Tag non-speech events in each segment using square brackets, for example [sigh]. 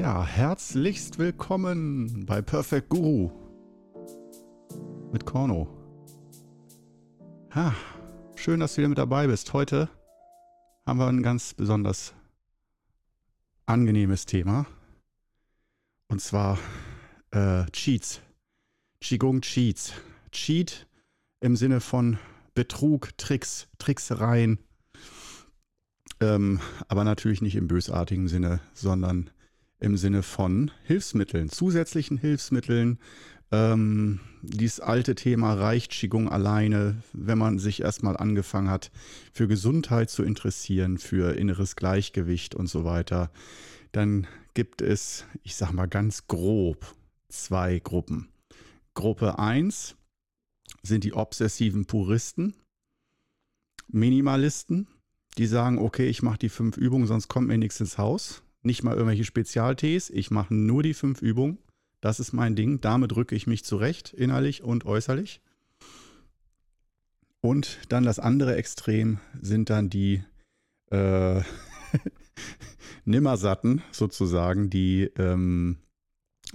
Ja, herzlichst willkommen bei Perfect Guru mit Korno. Ha, schön, dass du wieder mit dabei bist. Heute haben wir ein ganz besonders angenehmes Thema. Und zwar äh, Cheats. Qigong Cheats. Cheat im Sinne von Betrug, Tricks, Tricksereien. Ähm, aber natürlich nicht im bösartigen Sinne, sondern im Sinne von Hilfsmitteln, zusätzlichen Hilfsmitteln. Ähm, dieses alte Thema reicht Qigong alleine, wenn man sich erstmal angefangen hat, für Gesundheit zu interessieren, für inneres Gleichgewicht und so weiter. Dann gibt es, ich sag mal ganz grob, zwei Gruppen. Gruppe 1 sind die obsessiven Puristen, Minimalisten, die sagen, okay, ich mache die fünf Übungen, sonst kommt mir nichts ins Haus. Nicht mal irgendwelche Spezialtees, ich mache nur die fünf Übungen. Das ist mein Ding. Damit rücke ich mich zurecht, innerlich und äußerlich. Und dann das andere Extrem sind dann die äh, [laughs] Nimmersatten sozusagen, die ähm,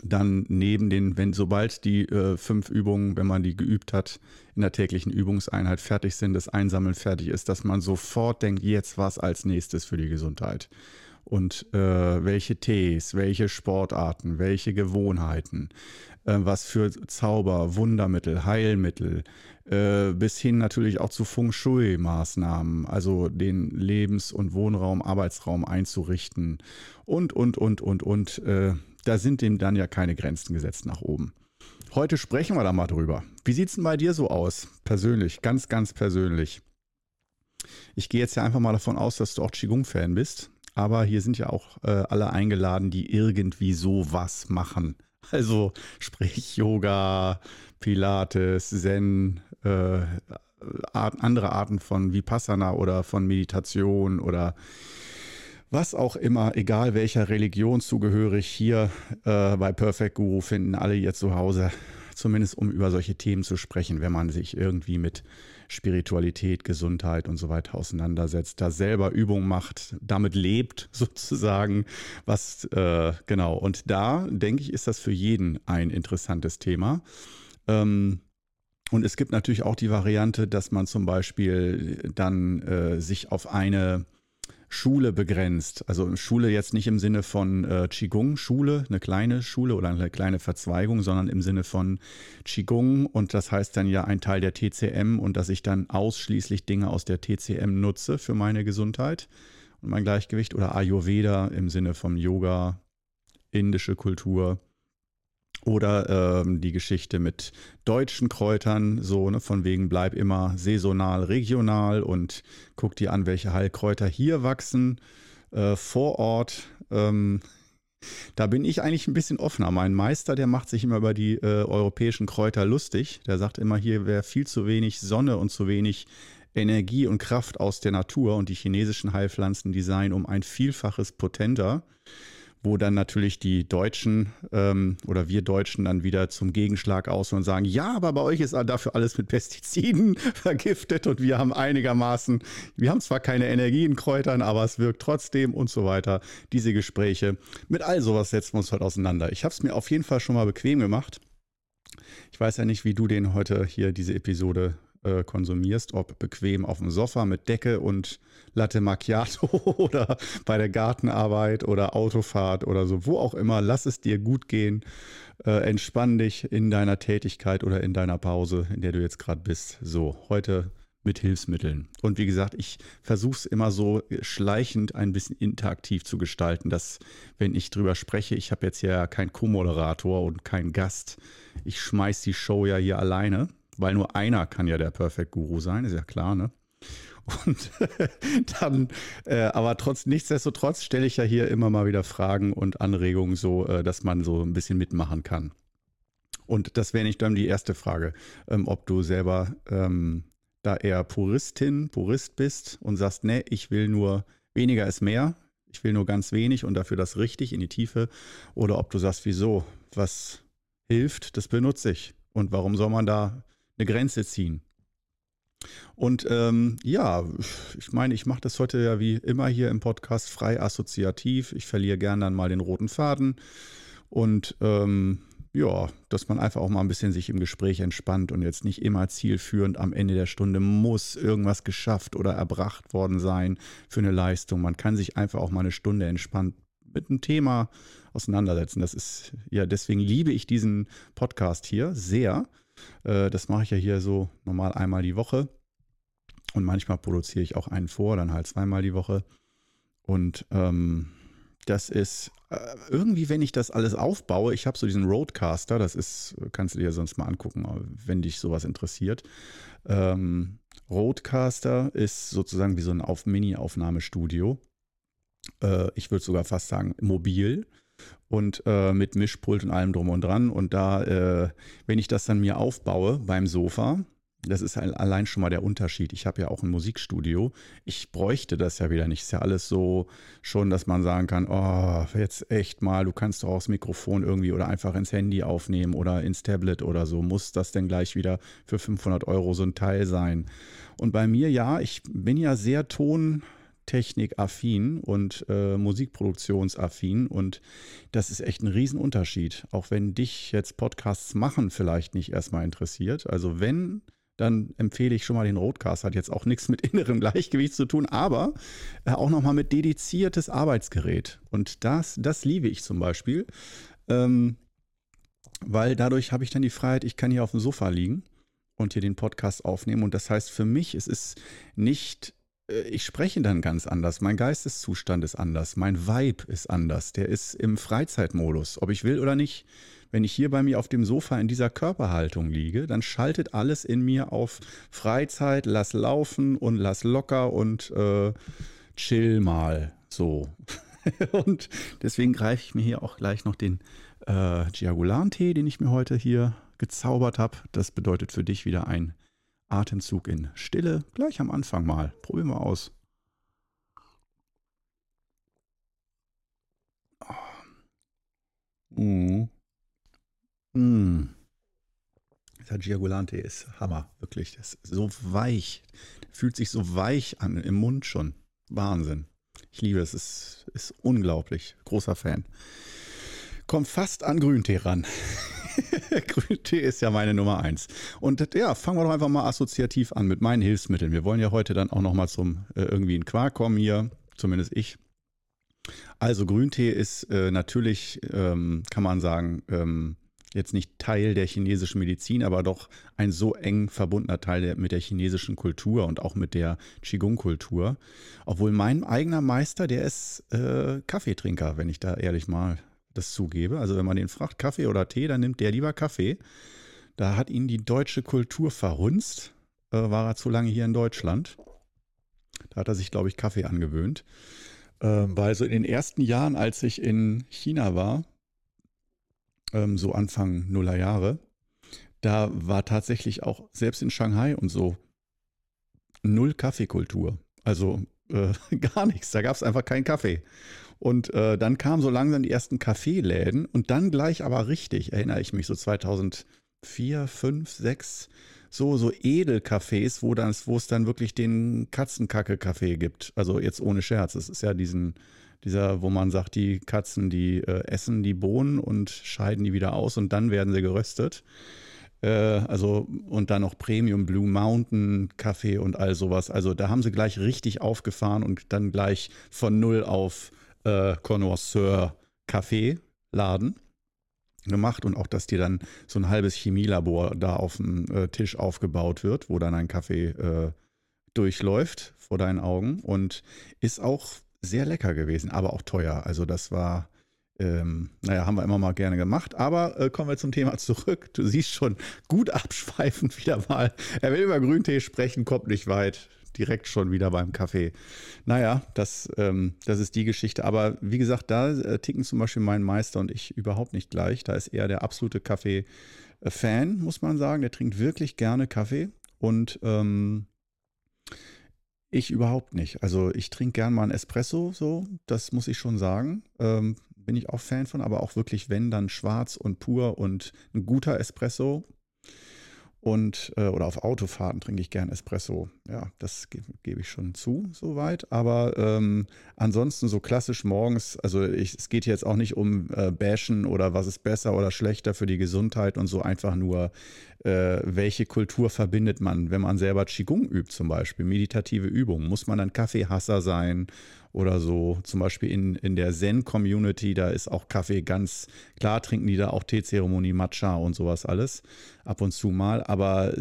dann neben den, wenn sobald die äh, fünf Übungen, wenn man die geübt hat, in der täglichen Übungseinheit fertig sind, das Einsammeln fertig ist, dass man sofort denkt, jetzt was als nächstes für die Gesundheit. Und äh, welche Tees, welche Sportarten, welche Gewohnheiten, äh, was für Zauber, Wundermittel, Heilmittel, äh, bis hin natürlich auch zu Feng Shui-Maßnahmen, also den Lebens- und Wohnraum, Arbeitsraum einzurichten und, und, und, und, und äh, da sind dem dann ja keine Grenzen gesetzt nach oben. Heute sprechen wir da mal drüber. Wie sieht es denn bei dir so aus? Persönlich, ganz, ganz persönlich. Ich gehe jetzt ja einfach mal davon aus, dass du auch Qigong-Fan bist. Aber hier sind ja auch äh, alle eingeladen, die irgendwie so was machen. [laughs] Also sprich Yoga, Pilates, Zen, äh, Art, andere Arten von Vipassana oder von Meditation oder was auch immer, egal welcher Religion zugehörig, hier äh, bei Perfect Guru finden alle ihr Zuhause, zumindest um über solche Themen zu sprechen, wenn man sich irgendwie mit Spiritualität, Gesundheit und so weiter auseinandersetzt, da selber Übungen macht, damit lebt [laughs] sozusagen, was äh, genau. Und da denke ich, ist das für jeden ein interessantes Thema. Ähm, und es gibt natürlich auch die Variante, dass man zum Beispiel dann äh, sich auf eine Schule begrenzt. Also Schule jetzt nicht im Sinne von äh, Qigong, Schule, eine kleine Schule oder eine kleine Verzweigung, sondern im Sinne von Qigong und das heißt dann ja ein Teil der TCM und dass ich dann ausschließlich Dinge aus der TCM nutze für meine Gesundheit und mein Gleichgewicht oder Ayurveda im Sinne von Yoga, indische Kultur oder ähm, die Geschichte mit deutschen Kräutern, so ne, von wegen bleib immer saisonal, regional und guck dir an, welche Heilkräuter hier wachsen äh, vor Ort. Ähm, da bin ich eigentlich ein bisschen offener. Mein Meister, der macht sich immer über die äh, europäischen Kräuter lustig. Der sagt immer, hier wäre viel zu wenig Sonne und zu wenig Energie und Kraft aus der Natur und die chinesischen Heilpflanzen, die seien um ein Vielfaches potenter wo dann natürlich die Deutschen ähm, oder wir Deutschen dann wieder zum Gegenschlag aus und sagen, ja, aber bei euch ist dafür alles mit Pestiziden [laughs] vergiftet und wir haben einigermaßen, wir haben zwar keine Energie in Kräutern, aber es wirkt trotzdem und so weiter. Diese Gespräche, mit all sowas setzen wir uns heute auseinander. Ich habe es mir auf jeden Fall schon mal bequem gemacht. Ich weiß ja nicht, wie du den heute hier diese Episode äh, konsumierst, ob bequem auf dem Sofa mit Decke und Latte Macchiato [laughs] oder bei der Gartenarbeit oder Autofahrt oder so, wo auch immer, lass es dir gut gehen. Äh, entspann dich in deiner Tätigkeit oder in deiner Pause, in der du jetzt gerade bist. So, heute mit Hilfsmitteln. Und wie gesagt, ich versuche es immer so schleichend ein bisschen interaktiv zu gestalten, dass wenn ich drüber spreche, ich habe jetzt ja keinen Co-Moderator und keinen Gast. Ich schmeiß die Show ja hier alleine weil nur einer kann ja der Perfect Guru sein, ist ja klar, ne? Und [laughs] dann, äh, aber trotz, nichtsdestotrotz stelle ich ja hier immer mal wieder Fragen und Anregungen so, äh, dass man so ein bisschen mitmachen kann. Und das wäre nicht dann die erste Frage, ähm, ob du selber ähm, da eher Puristin, Purist bist und sagst, nee, ich will nur weniger ist mehr, ich will nur ganz wenig und dafür das richtig in die Tiefe, oder ob du sagst, wieso, was hilft, das benutze ich. Und warum soll man da eine Grenze ziehen. Und ähm, ja, ich meine, ich mache das heute ja wie immer hier im Podcast frei assoziativ. Ich verliere gern dann mal den roten Faden. Und ähm, ja, dass man einfach auch mal ein bisschen sich im Gespräch entspannt und jetzt nicht immer zielführend am Ende der Stunde muss irgendwas geschafft oder erbracht worden sein für eine Leistung. Man kann sich einfach auch mal eine Stunde entspannt mit einem Thema auseinandersetzen. Das ist ja, deswegen liebe ich diesen Podcast hier sehr. Äh, das mache ich ja hier so normal einmal die Woche. Und manchmal produziere ich auch einen vor, dann halt zweimal die Woche. Und ähm, das ist äh, irgendwie, wenn ich das alles aufbaue, ich habe so diesen Roadcaster, das ist, kannst du dir sonst mal angucken, wenn dich sowas interessiert. Ähm, Roadcaster ist sozusagen wie so ein Auf Mini-Aufnahmestudio. Äh, ich würde sogar fast sagen mobil und äh, mit Mischpult und allem drum und dran. Und da, äh, wenn ich das dann mir aufbaue beim Sofa, das ist allein schon mal der Unterschied. Ich habe ja auch ein Musikstudio. Ich bräuchte das ja wieder nicht. Ist ja alles so schon, dass man sagen kann, oh, jetzt echt mal, du kannst doch aufs Mikrofon irgendwie oder einfach ins Handy aufnehmen oder ins Tablet oder so. Muss das denn gleich wieder für 500 Euro so ein Teil sein? Und bei mir, ja, ich bin ja sehr ton technikaffin und äh, musikproduktionsaffin und das ist echt ein Riesenunterschied. Auch wenn dich jetzt Podcasts machen vielleicht nicht erstmal interessiert. Also wenn, dann empfehle ich schon mal den Roadcast. Hat jetzt auch nichts mit innerem Gleichgewicht zu tun, aber äh, auch nochmal mit dediziertes Arbeitsgerät. Und das, das liebe ich zum Beispiel, ähm, weil dadurch habe ich dann die Freiheit, ich kann hier auf dem Sofa liegen und hier den Podcast aufnehmen. Und das heißt für mich, es ist nicht ich spreche dann ganz anders. Mein Geisteszustand ist anders. Mein Vibe ist anders. Der ist im Freizeitmodus, ob ich will oder nicht. Wenn ich hier bei mir auf dem Sofa in dieser Körperhaltung liege, dann schaltet alles in mir auf Freizeit, lass laufen und lass locker und äh, chill mal so. [laughs] und deswegen greife ich mir hier auch gleich noch den äh, Giagulan-Tee, den ich mir heute hier gezaubert habe. Das bedeutet für dich wieder ein Atemzug in Stille, gleich am Anfang mal. Probieren wir aus. Mm. Mm. Der Giagolante ist Hammer, wirklich. Das ist so weich. Fühlt sich so weich an im Mund schon. Wahnsinn. Ich liebe es. Es ist unglaublich. Großer Fan. Kommt fast an Grüntee ran. [laughs] Grüntee ist ja meine Nummer eins. Und ja, fangen wir doch einfach mal assoziativ an mit meinen Hilfsmitteln. Wir wollen ja heute dann auch nochmal zum äh, irgendwie in Quark kommen hier, zumindest ich. Also Grüntee ist äh, natürlich, ähm, kann man sagen, ähm, jetzt nicht Teil der chinesischen Medizin, aber doch ein so eng verbundener Teil der, mit der chinesischen Kultur und auch mit der Qigong-Kultur. Obwohl mein eigener Meister, der ist äh, Kaffeetrinker, wenn ich da ehrlich mal das zugebe. Also wenn man den fragt, Kaffee oder Tee, dann nimmt der lieber Kaffee. Da hat ihn die deutsche Kultur verhunzt. Äh, war er zu lange hier in Deutschland. Da hat er sich, glaube ich, Kaffee angewöhnt. Äh, weil so in den ersten Jahren, als ich in China war, ähm, so Anfang Nuller Jahre, da war tatsächlich auch selbst in Shanghai und so null Kaffeekultur. Also äh, [laughs] gar nichts. Da gab es einfach keinen Kaffee. Und äh, dann kamen so langsam die ersten Kaffeeläden und dann gleich aber richtig, erinnere ich mich, so 2004, 5, 6, so, so Edelcafés, wo, es dann wirklich den Katzenkacke-Kaffee gibt. Also jetzt ohne Scherz. Es ist ja diesen, dieser, wo man sagt, die Katzen, die äh, essen die Bohnen und scheiden die wieder aus und dann werden sie geröstet. Äh, also, und dann noch Premium Blue Mountain Kaffee und all sowas. Also da haben sie gleich richtig aufgefahren und dann gleich von null auf äh, Connoisseur Kaffeeladen gemacht und auch, dass dir dann so ein halbes Chemielabor da auf dem äh, Tisch aufgebaut wird, wo dann ein Kaffee äh, durchläuft vor deinen Augen und ist auch sehr lecker gewesen, aber auch teuer. Also das war, ähm, naja, haben wir immer mal gerne gemacht. Aber äh, kommen wir zum Thema [laughs] zurück. Du siehst schon gut abschweifend wieder mal. Er will über Grüntee sprechen, kommt nicht weit direkt schon wieder beim Kaffee. Naja, das, ähm, das ist die Geschichte. Aber wie gesagt, da äh, ticken zum Beispiel mein Meister und ich überhaupt nicht gleich. Da ist er der absolute Kaffee-Fan, muss man sagen. Der trinkt wirklich gerne Kaffee und ähm, ich überhaupt nicht. Also ich trinke gern mal einen Espresso, so, das muss ich schon sagen. Ähm, bin ich auch Fan von, aber auch wirklich, wenn, dann schwarz und pur und ein guter Espresso und äh, oder auf Autofahrten trinke ich gern Espresso. Ja, das ge gebe ich schon zu, soweit. Aber ähm, ansonsten so klassisch morgens, also ich, es geht jetzt auch nicht um äh, Bashen oder was ist besser oder schlechter für die Gesundheit und so einfach nur, äh, welche Kultur verbindet man, wenn man selber Qigong übt, zum Beispiel, meditative Übungen. Muss man ein Kaffeehasser sein oder so. Zum Beispiel in, in der Zen-Community, da ist auch Kaffee ganz klar, trinken die da auch Teezeremonie, Matcha und sowas alles ab und zu mal. Aber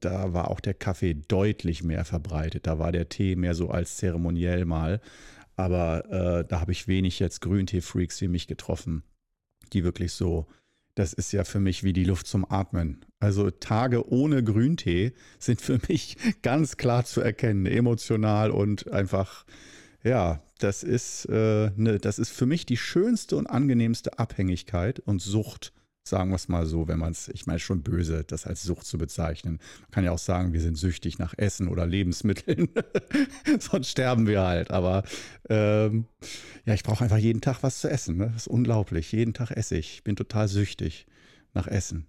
da war auch der Kaffee deutlich mehr verbreitet. Da war der Tee mehr so als zeremoniell mal. Aber äh, da habe ich wenig jetzt Grüntee-Freaks wie mich getroffen, die wirklich so das ist ja für mich wie die Luft zum Atmen. Also Tage ohne Grüntee sind für [laughs] mich ganz klar zu erkennen, emotional und einfach ja, das ist, äh, ne, das ist für mich die schönste und angenehmste Abhängigkeit und Sucht, sagen wir es mal so, wenn man es, ich meine schon böse, das als Sucht zu bezeichnen. Man kann ja auch sagen, wir sind süchtig nach Essen oder Lebensmitteln, [laughs] sonst sterben wir halt. Aber ähm, ja, ich brauche einfach jeden Tag was zu essen. Ne? Das ist unglaublich. Jeden Tag esse ich. Ich bin total süchtig nach Essen.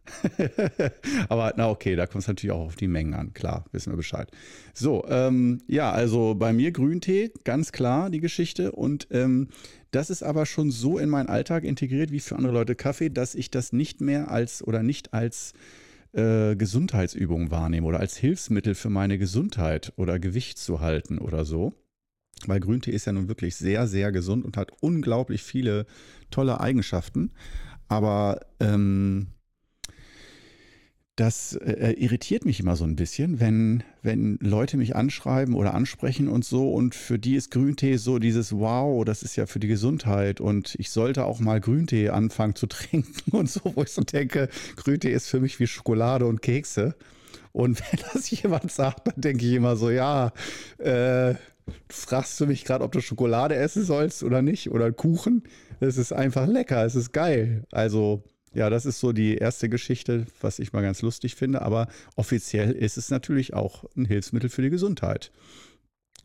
[laughs] Aber na okay, da kommt es natürlich auch auf die Mengen an, klar, wissen wir Bescheid. So, ähm, ja, also bei mir Grüntee, ganz klar die Geschichte. Und ähm, das ist aber schon so in meinen Alltag integriert wie für andere Leute Kaffee, dass ich das nicht mehr als oder nicht als äh, Gesundheitsübung wahrnehme oder als Hilfsmittel für meine Gesundheit oder Gewicht zu halten oder so. Weil Grüntee ist ja nun wirklich sehr, sehr gesund und hat unglaublich viele tolle Eigenschaften. Aber ähm, das äh, irritiert mich immer so ein bisschen, wenn, wenn Leute mich anschreiben oder ansprechen und so und für die ist Grüntee so dieses Wow, das ist ja für die Gesundheit und ich sollte auch mal Grüntee anfangen zu [laughs] trinken und so, wo ich so denke, Grüntee ist für mich wie Schokolade und Kekse. Und [laughs] wenn das jemand sagt, dann denke ich immer so, ja, äh, fragst du mich gerade, ob du Schokolade essen sollst oder nicht oder Kuchen. Es ist einfach lecker, es ist geil. Also ja, das ist so die erste Geschichte, was ich mal ganz lustig finde. Aber offiziell ist es natürlich auch ein Hilfsmittel für die Gesundheit.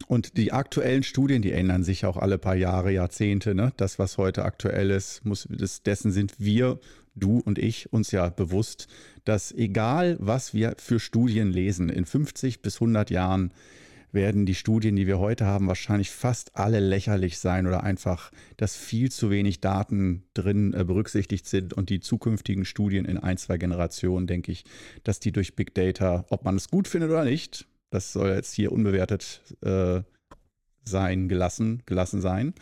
Und die aktuellen Studien, die ändern sich auch alle paar Jahre, Jahrzehnte. Ne? Das, was heute aktuell ist, muss, dessen sind wir, du und ich, uns ja bewusst, dass egal, was wir für Studien lesen, in 50 bis 100 Jahren werden die Studien, die wir heute haben, wahrscheinlich fast alle lächerlich sein oder einfach, dass viel zu wenig Daten drin äh, berücksichtigt sind und die zukünftigen Studien in ein, zwei Generationen, denke ich, dass die durch Big Data, ob man es gut findet oder nicht, das soll jetzt hier unbewertet äh, sein, gelassen, gelassen sein.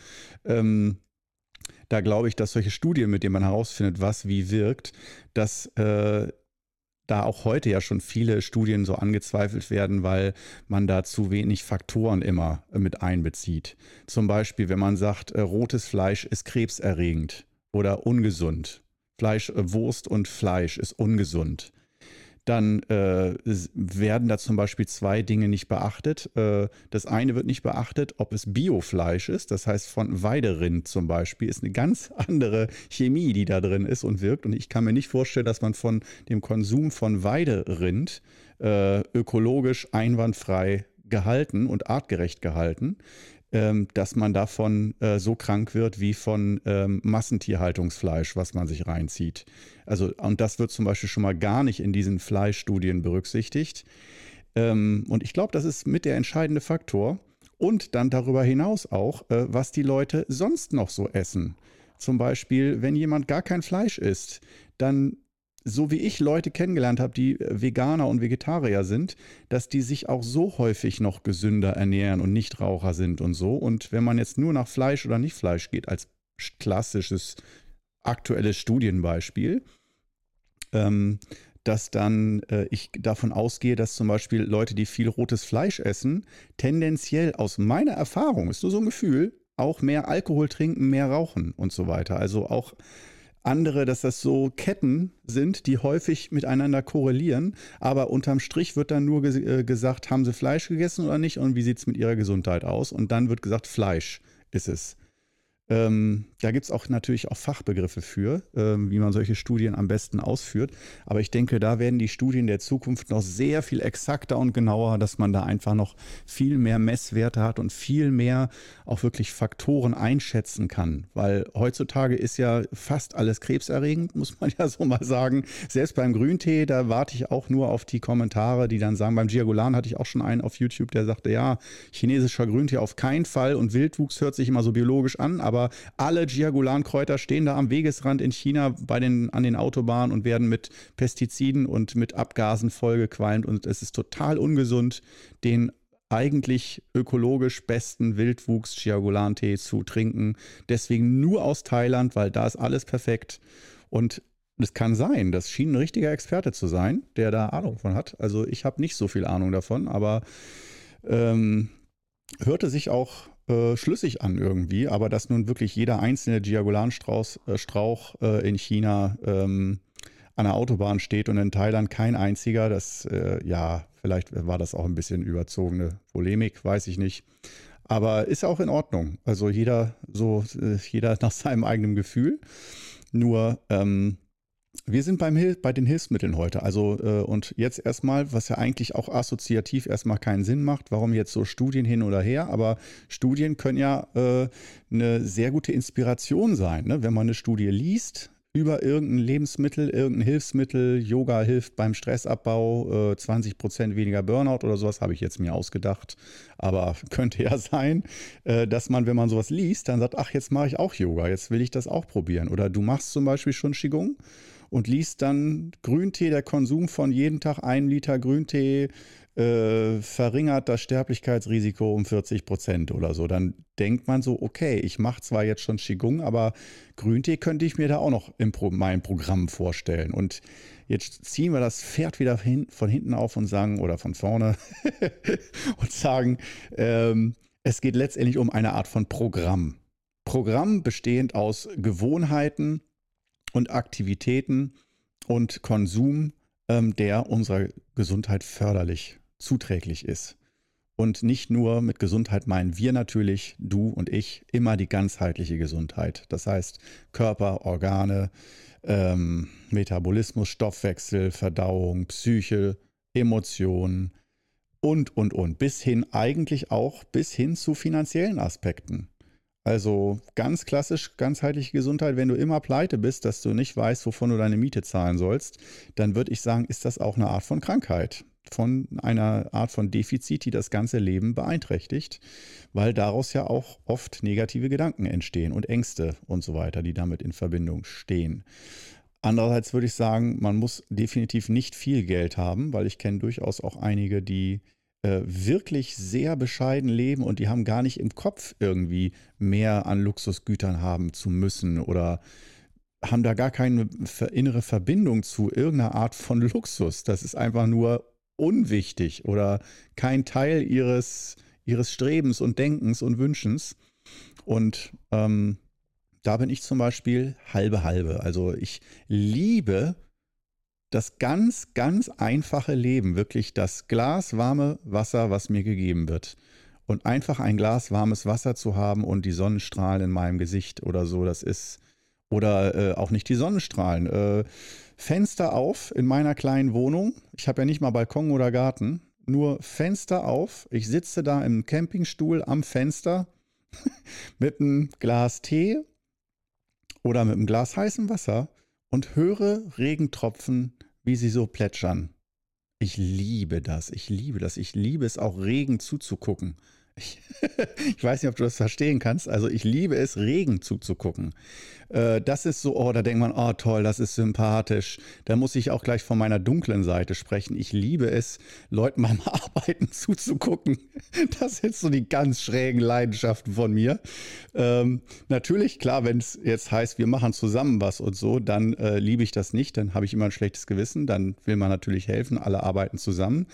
Ähm, da glaube ich, dass solche Studien, mit denen man herausfindet, was wie wirkt, dass äh, da auch heute ja schon viele Studien so angezweifelt werden, weil man da zu wenig Faktoren immer mit einbezieht. Zum Beispiel, wenn man sagt, äh, rotes Fleisch ist krebserregend oder ungesund. Fleisch, äh, Wurst und Fleisch ist ungesund dann äh, werden da zum Beispiel zwei Dinge nicht beachtet. Äh, das eine wird nicht beachtet, ob es Biofleisch ist, das heißt von Weiderind zum Beispiel, ist eine ganz [laughs] andere Chemie, die da drin ist und wirkt. Und ich kann mir nicht vorstellen, dass man von dem Konsum von Weiderind äh, ökologisch einwandfrei gehalten und artgerecht gehalten ähm, dass man davon äh, so krank wird wie von ähm, Massentierhaltungsfleisch, was man sich reinzieht. Also, und das wird zum Beispiel schon mal gar nicht in diesen Fleischstudien berücksichtigt. Ähm, und ich glaube, das ist mit der entscheidende Faktor. Und dann darüber hinaus auch, äh, was die Leute sonst noch so essen. Zum Beispiel, wenn jemand gar kein Fleisch isst, dann so wie ich Leute kennengelernt habe, die äh, Veganer und Vegetarier sind, dass die sich auch so häufig noch gesünder ernähren und nicht Raucher sind und so. Und wenn man jetzt nur nach Fleisch oder nicht Fleisch geht, als klassisches aktuelles Studienbeispiel, ähm, dass dann äh, ich davon ausgehe, dass zum Beispiel Leute, die viel rotes Fleisch essen, tendenziell aus meiner Erfahrung, ist nur so ein Gefühl, auch mehr Alkohol trinken, mehr rauchen und so weiter. Also auch andere, dass das so Ketten sind, die häufig miteinander korrelieren. Aber unterm Strich wird dann nur ge äh, gesagt, haben sie Fleisch gegessen oder nicht und wie sieht es mit ihrer Gesundheit aus? Und dann wird gesagt, Fleisch ist es. Ähm, da gibt es auch natürlich auch Fachbegriffe für, ähm, wie man solche Studien am besten ausführt. Aber ich denke, da werden die Studien der Zukunft noch sehr viel exakter und genauer, dass man da einfach noch viel mehr Messwerte hat und viel mehr auch wirklich Faktoren einschätzen kann. Weil heutzutage ist ja fast alles krebserregend, muss man [laughs] ja so mal sagen. Selbst beim Grüntee, da warte ich auch nur auf die Kommentare, die dann sagen, beim Giagulan hatte ich auch schon einen auf YouTube, der sagte, ja, chinesischer Grüntee auf keinen Fall und Wildwuchs hört sich immer so biologisch an, aber alle Giagulan-Kräuter stehen da am Wegesrand in China bei den, an den Autobahnen und werden mit Pestiziden und mit Abgasen vollgequalmt und es ist total ungesund, den eigentlich ökologisch besten Wildwuchs Giagulan-Tee zu trinken. Deswegen nur aus Thailand, weil da ist alles perfekt. Und es kann sein, das schien ein richtiger Experte zu sein, der da Ahnung von hat. Also ich habe nicht so viel Ahnung davon, aber ähm, hörte sich auch äh, schlüssig an irgendwie, aber dass nun wirklich jeder einzelne Diagolanstrauch äh, Strauch, äh, in China ähm, an der Autobahn steht und in Thailand kein einziger, das, äh, ja, vielleicht war das auch ein bisschen überzogene Polemik, weiß ich nicht. Aber ist auch in Ordnung. Also jeder so, äh, jeder [laughs] nach seinem eigenen Gefühl. Nur, ähm, wir sind beim Hil bei den Hilfsmitteln heute. Also, äh, und jetzt erstmal, was ja eigentlich auch assoziativ erstmal keinen Sinn macht, warum jetzt so Studien hin oder her, aber Studien können ja äh, eine sehr gute Inspiration sein. Ne? Wenn man eine Studie liest, über irgendein Lebensmittel, irgendein Hilfsmittel, Yoga hilft beim Stressabbau, äh, 20 Prozent weniger Burnout oder sowas, habe ich jetzt mir ausgedacht. Aber [laughs] könnte ja sein, äh, dass man, wenn man sowas liest, dann sagt, ach, jetzt mache ich auch Yoga, jetzt will ich das auch probieren. Oder du machst zum Beispiel schon Qigong und liest dann Grüntee, der Konsum von jeden Tag einem Liter Grüntee äh, verringert das Sterblichkeitsrisiko um 40 Prozent oder so. Dann denkt man so, okay, ich mache zwar jetzt schon Qigong, aber Grüntee könnte ich mir da auch noch in Pro meinem Programm vorstellen. Und jetzt ziehen wir das Pferd wieder hin, von hinten auf und sagen, oder von vorne [laughs] und sagen, ähm, es geht letztendlich um eine Art von Programm. Programm bestehend aus Gewohnheiten, und Aktivitäten und Konsum, ähm, der unserer Gesundheit förderlich zuträglich ist. Und nicht nur mit Gesundheit meinen wir natürlich, du und ich, immer die ganzheitliche Gesundheit. Das heißt Körper, Organe, ähm, Metabolismus, Stoffwechsel, Verdauung, Psyche, Emotionen und, und, und. Bis hin eigentlich auch bis hin zu finanziellen Aspekten. Also ganz klassisch, ganzheitliche Gesundheit, wenn du immer pleite bist, dass du nicht weißt, wovon du deine Miete zahlen sollst, dann würde ich sagen, ist das auch eine Art von Krankheit, von einer Art von Defizit, die das ganze Leben beeinträchtigt, weil daraus ja auch oft negative Gedanken entstehen und Ängste und so weiter, die damit in Verbindung stehen. Andererseits würde ich sagen, man muss definitiv nicht viel Geld haben, weil ich kenne durchaus auch einige, die äh, wirklich sehr bescheiden leben und die haben gar nicht im Kopf irgendwie mehr an Luxusgütern haben zu müssen oder haben da gar keine innere Verbindung zu irgendeiner Art von Luxus. Das ist einfach nur unwichtig oder kein Teil ihres, ihres Strebens und Denkens und Wünschens. Und ähm, da bin ich zum Beispiel halbe halbe. Also ich liebe das ganz, ganz einfache Leben, wirklich das Glas warme Wasser, was mir gegeben wird. Und einfach ein Glas warmes Wasser zu haben und die Sonnenstrahlen in meinem Gesicht oder so, das ist, oder äh, auch nicht die Sonnenstrahlen. Äh, Fenster auf in meiner kleinen Wohnung. Ich habe ja nicht mal Balkon oder Garten. Nur Fenster auf. Ich sitze da im Campingstuhl am Fenster [laughs] mit einem Glas Tee oder mit einem Glas heißem Wasser und höre Regentropfen, wie sie so plätschern. Ich liebe das, ich liebe das, ich liebe es auch Regen zuzugucken. Ich, [laughs] ich, weiß nicht, ob du das verstehen kannst. Also ich liebe es, Regen zuzugucken. Äh, das ist so, oh, da denkt man, oh toll, das ist sympathisch. Da muss ich auch gleich von meiner dunklen Seite sprechen. Ich liebe es, Leuten beim [laughs] Arbeiten zuzugucken. Das sind so die ganz schrägen Leidenschaften von mir. Ähm, natürlich, klar, wenn es jetzt heißt, wir machen zusammen was und so, dann äh, liebe ich das nicht. Dann habe ich immer ein schlechtes Gewissen. Dann will man natürlich helfen, alle arbeiten zusammen.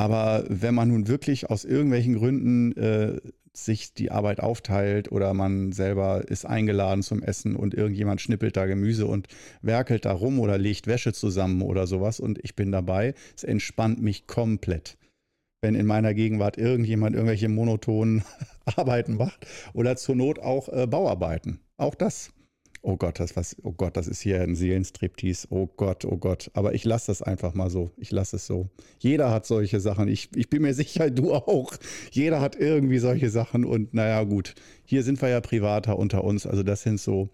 Aber wenn man nun wirklich aus irgendwelchen Gründen äh, sich die Arbeit aufteilt oder man selber ist eingeladen zum Essen und irgendjemand schnippelt da Gemüse und werkelt da rum oder legt Wäsche zusammen oder sowas und ich bin dabei. Es entspannt mich komplett. Wenn in meiner Gegenwart irgendjemand irgendwelche monotonen [laughs] Arbeiten macht oder zur Not auch äh, Bauarbeiten. Auch das. Oh Gott, das was, oh Gott, das ist hier ein Seelenstriptease. Oh Gott, oh Gott. Aber ich lasse das einfach mal so. Ich lasse es so. Jeder hat solche Sachen. Ich, ich bin mir [laughs] sicher, du auch. Jeder hat irgendwie solche Sachen. Und naja, gut. Hier sind wir ja privater unter uns. Also das sind so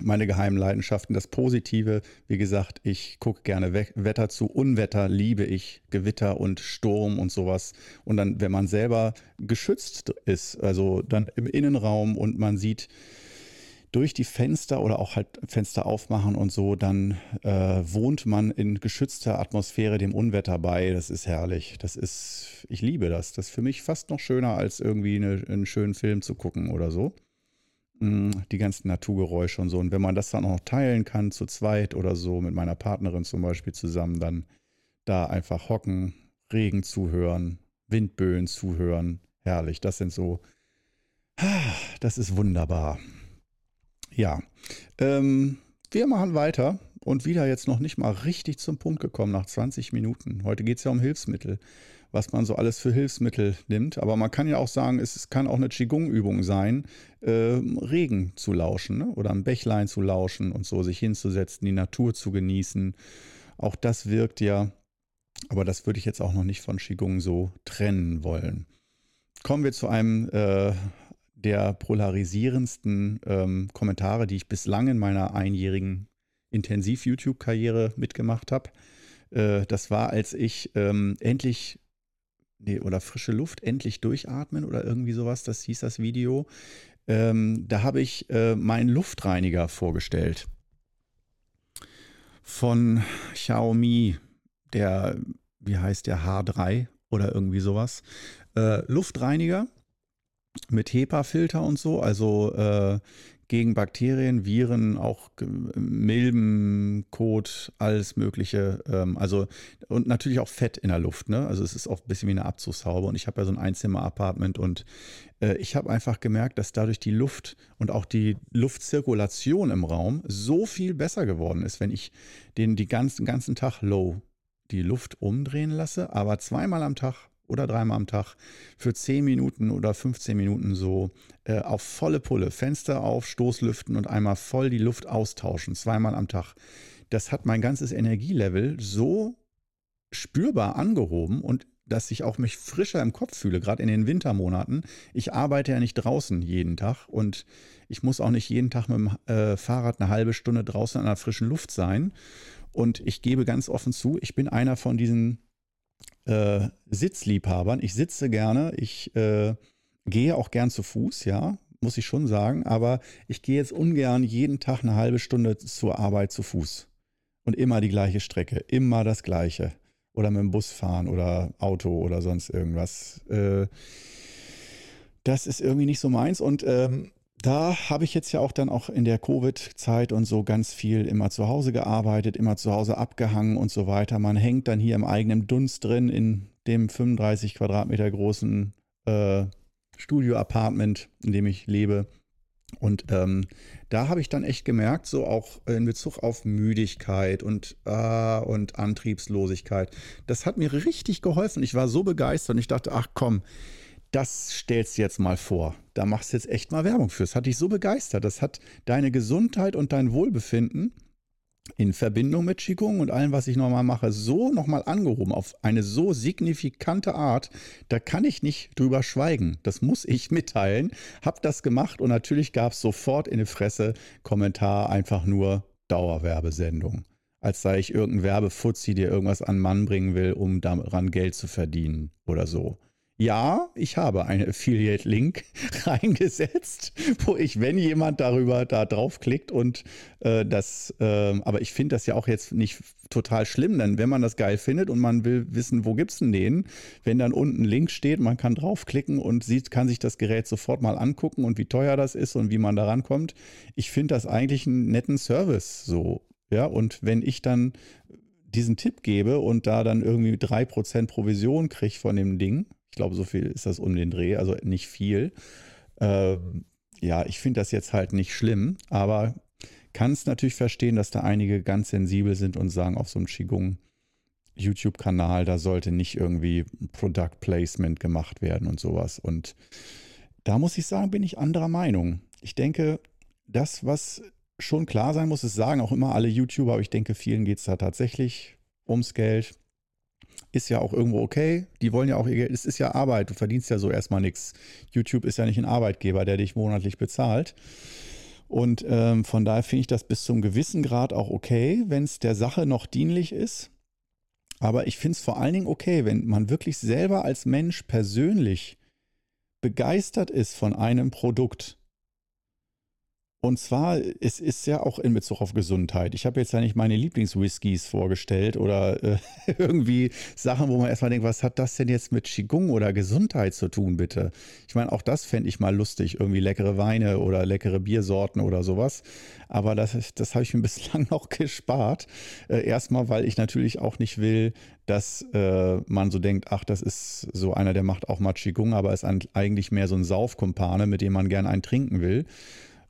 meine geheimen Leidenschaften. Das Positive, wie gesagt, ich gucke gerne We Wetter zu. Unwetter liebe ich, Gewitter und Sturm und sowas. Und dann, wenn man selber geschützt ist, also dann im Innenraum und man sieht durch die Fenster oder auch halt Fenster aufmachen und so, dann äh, wohnt man in geschützter Atmosphäre dem Unwetter bei. Das ist herrlich. Das ist, ich liebe das. Das ist für mich fast noch schöner, als irgendwie eine, einen schönen Film zu gucken oder so. Mm, die ganzen Naturgeräusche und so. Und wenn man das dann auch noch teilen kann, zu zweit oder so, mit meiner Partnerin zum Beispiel zusammen, dann da einfach hocken, Regen zuhören, Windböen zuhören. Herrlich. Das sind so, das ist wunderbar. Ja, ähm, wir machen weiter und wieder jetzt noch nicht mal richtig zum Punkt gekommen nach 20 Minuten. Heute geht es ja um Hilfsmittel was man so alles für Hilfsmittel nimmt. Aber man kann ja auch sagen, es kann auch eine Qigong-Übung sein, äh, Regen zu lauschen ne? oder ein Bächlein zu lauschen und so sich hinzusetzen, die Natur zu genießen. Auch das wirkt ja, aber das würde ich jetzt auch noch nicht von Qigong so trennen wollen. Kommen wir zu einem äh, der polarisierendsten ähm, Kommentare, die ich bislang in meiner einjährigen Intensiv-YouTube-Karriere mitgemacht habe. Äh, das war, als ich ähm, endlich nee, oder frische Luft, endlich durchatmen oder irgendwie sowas, das hieß das Video. Ähm, da habe ich äh, meinen Luftreiniger vorgestellt. Von Xiaomi, der, wie heißt der, H3 oder irgendwie sowas. Äh, Luftreiniger mit HEPA-Filter und so, also äh, gegen Bakterien, Viren, auch Milben, Kot, alles Mögliche. Ähm, also und natürlich auch Fett in der Luft. Ne? Also es ist auch ein bisschen wie eine Abzugshaube. Und ich habe ja so ein Einzimmer-Apartment und äh, ich habe einfach gemerkt, dass dadurch die Luft und auch die Luftzirkulation im Raum so viel besser geworden ist, wenn ich den die ganzen, ganzen Tag low die Luft umdrehen lasse, aber zweimal am Tag oder dreimal am Tag für 10 Minuten oder 15 Minuten so äh, auf volle Pulle, Fenster auf, Stoßlüften und einmal voll die Luft austauschen, zweimal am Tag. Das hat mein ganzes Energielevel so spürbar angehoben und dass ich auch mich frischer im Kopf fühle, gerade in den Wintermonaten. Ich arbeite ja nicht draußen jeden Tag und ich muss auch nicht jeden Tag mit dem äh, Fahrrad eine halbe Stunde draußen an der frischen Luft sein. Und ich gebe ganz offen zu, ich bin einer von diesen äh, Sitzliebhabern. Ich sitze gerne, ich äh, gehe auch gern zu Fuß, ja, muss ich schon sagen, aber ich gehe jetzt ungern jeden Tag eine halbe Stunde zur Arbeit zu Fuß. Und immer die gleiche Strecke, immer das gleiche. Oder mit dem Bus fahren oder Auto oder sonst irgendwas. Äh, das ist irgendwie nicht so meins. Und ähm, da habe ich jetzt ja auch dann auch in der Covid-Zeit und so ganz viel immer zu Hause gearbeitet, immer zu Hause abgehangen und so weiter. Man hängt dann hier im eigenen Dunst drin in dem 35 Quadratmeter großen äh, Studio-Apartment, in dem ich lebe. Und ähm, da habe ich dann echt gemerkt, so auch in Bezug auf Müdigkeit und, äh, und Antriebslosigkeit, das hat mir richtig geholfen. Ich war so begeistert und ich dachte, ach komm, das stellst du jetzt mal vor. Da machst du jetzt echt mal Werbung für. Das hat dich so begeistert. Das hat deine Gesundheit und dein Wohlbefinden in Verbindung mit Qigong und allem, was ich nochmal mache, so nochmal angehoben auf eine so signifikante Art, da kann ich nicht drüber schweigen. Das muss ich [laughs] mitteilen. Hab das gemacht und natürlich gab es sofort in die Fresse Kommentar einfach nur Dauerwerbesendung. Als sei ich irgendein Werbefuzzi, der irgendwas an Mann bringen will, um daran Geld zu verdienen oder so. Ja, ich habe einen Affiliate-Link [laughs] reingesetzt, wo ich, wenn jemand darüber da draufklickt und äh, das, äh, aber ich finde das ja auch jetzt nicht total schlimm, denn wenn man das geil findet und man will wissen, wo gibt es denn den, wenn dann unten ein Link steht, man kann draufklicken und sieht, kann sich das Gerät sofort mal angucken und wie teuer das ist und wie man da rankommt. Ich finde das eigentlich einen netten Service so. Ja, und wenn ich dann diesen Tipp gebe und da dann irgendwie 3% Provision kriege von dem Ding, glaube, so viel ist das um den Dreh, also nicht viel. Ähm, ja, ich finde das jetzt halt nicht schlimm, aber kann es natürlich verstehen, dass da einige ganz sensibel sind und sagen, auf so einem Qigong YouTube-Kanal, da sollte nicht irgendwie Product Placement gemacht werden und sowas. Und Da muss ich sagen, bin ich anderer Meinung. Ich denke, das, was schon klar sein muss, es sagen auch immer alle YouTuber, aber ich denke, vielen geht es da tatsächlich ums Geld. Ist ja auch irgendwo okay. Die wollen ja auch ihr Geld. Es ist ja Arbeit. Du verdienst ja so erstmal nichts. YouTube ist ja nicht ein Arbeitgeber, der dich monatlich bezahlt. Und ähm, von daher finde ich das bis zum gewissen Grad auch okay, wenn es der Sache noch dienlich ist. Aber ich finde es vor allen Dingen okay, wenn man wirklich selber als Mensch persönlich begeistert ist von einem Produkt und zwar, es ist ja auch in Bezug auf Gesundheit. Ich habe jetzt ja nicht meine Lieblingswhiskys vorgestellt oder äh, [laughs] irgendwie Sachen, wo man erstmal denkt, was hat das denn jetzt mit Qigong oder Gesundheit zu tun, bitte? Ich meine, auch das fände ich mal lustig, irgendwie leckere Weine oder leckere Biersorten oder sowas. Aber das, das habe ich mir [laughs] bislang noch gespart. Äh, erstmal, weil ich natürlich auch nicht will, dass äh, man so denkt, ach, das ist so einer, der macht auch mal Qigong, aber ist eigentlich mehr so ein Saufkumpane, mit dem man gern einen trinken will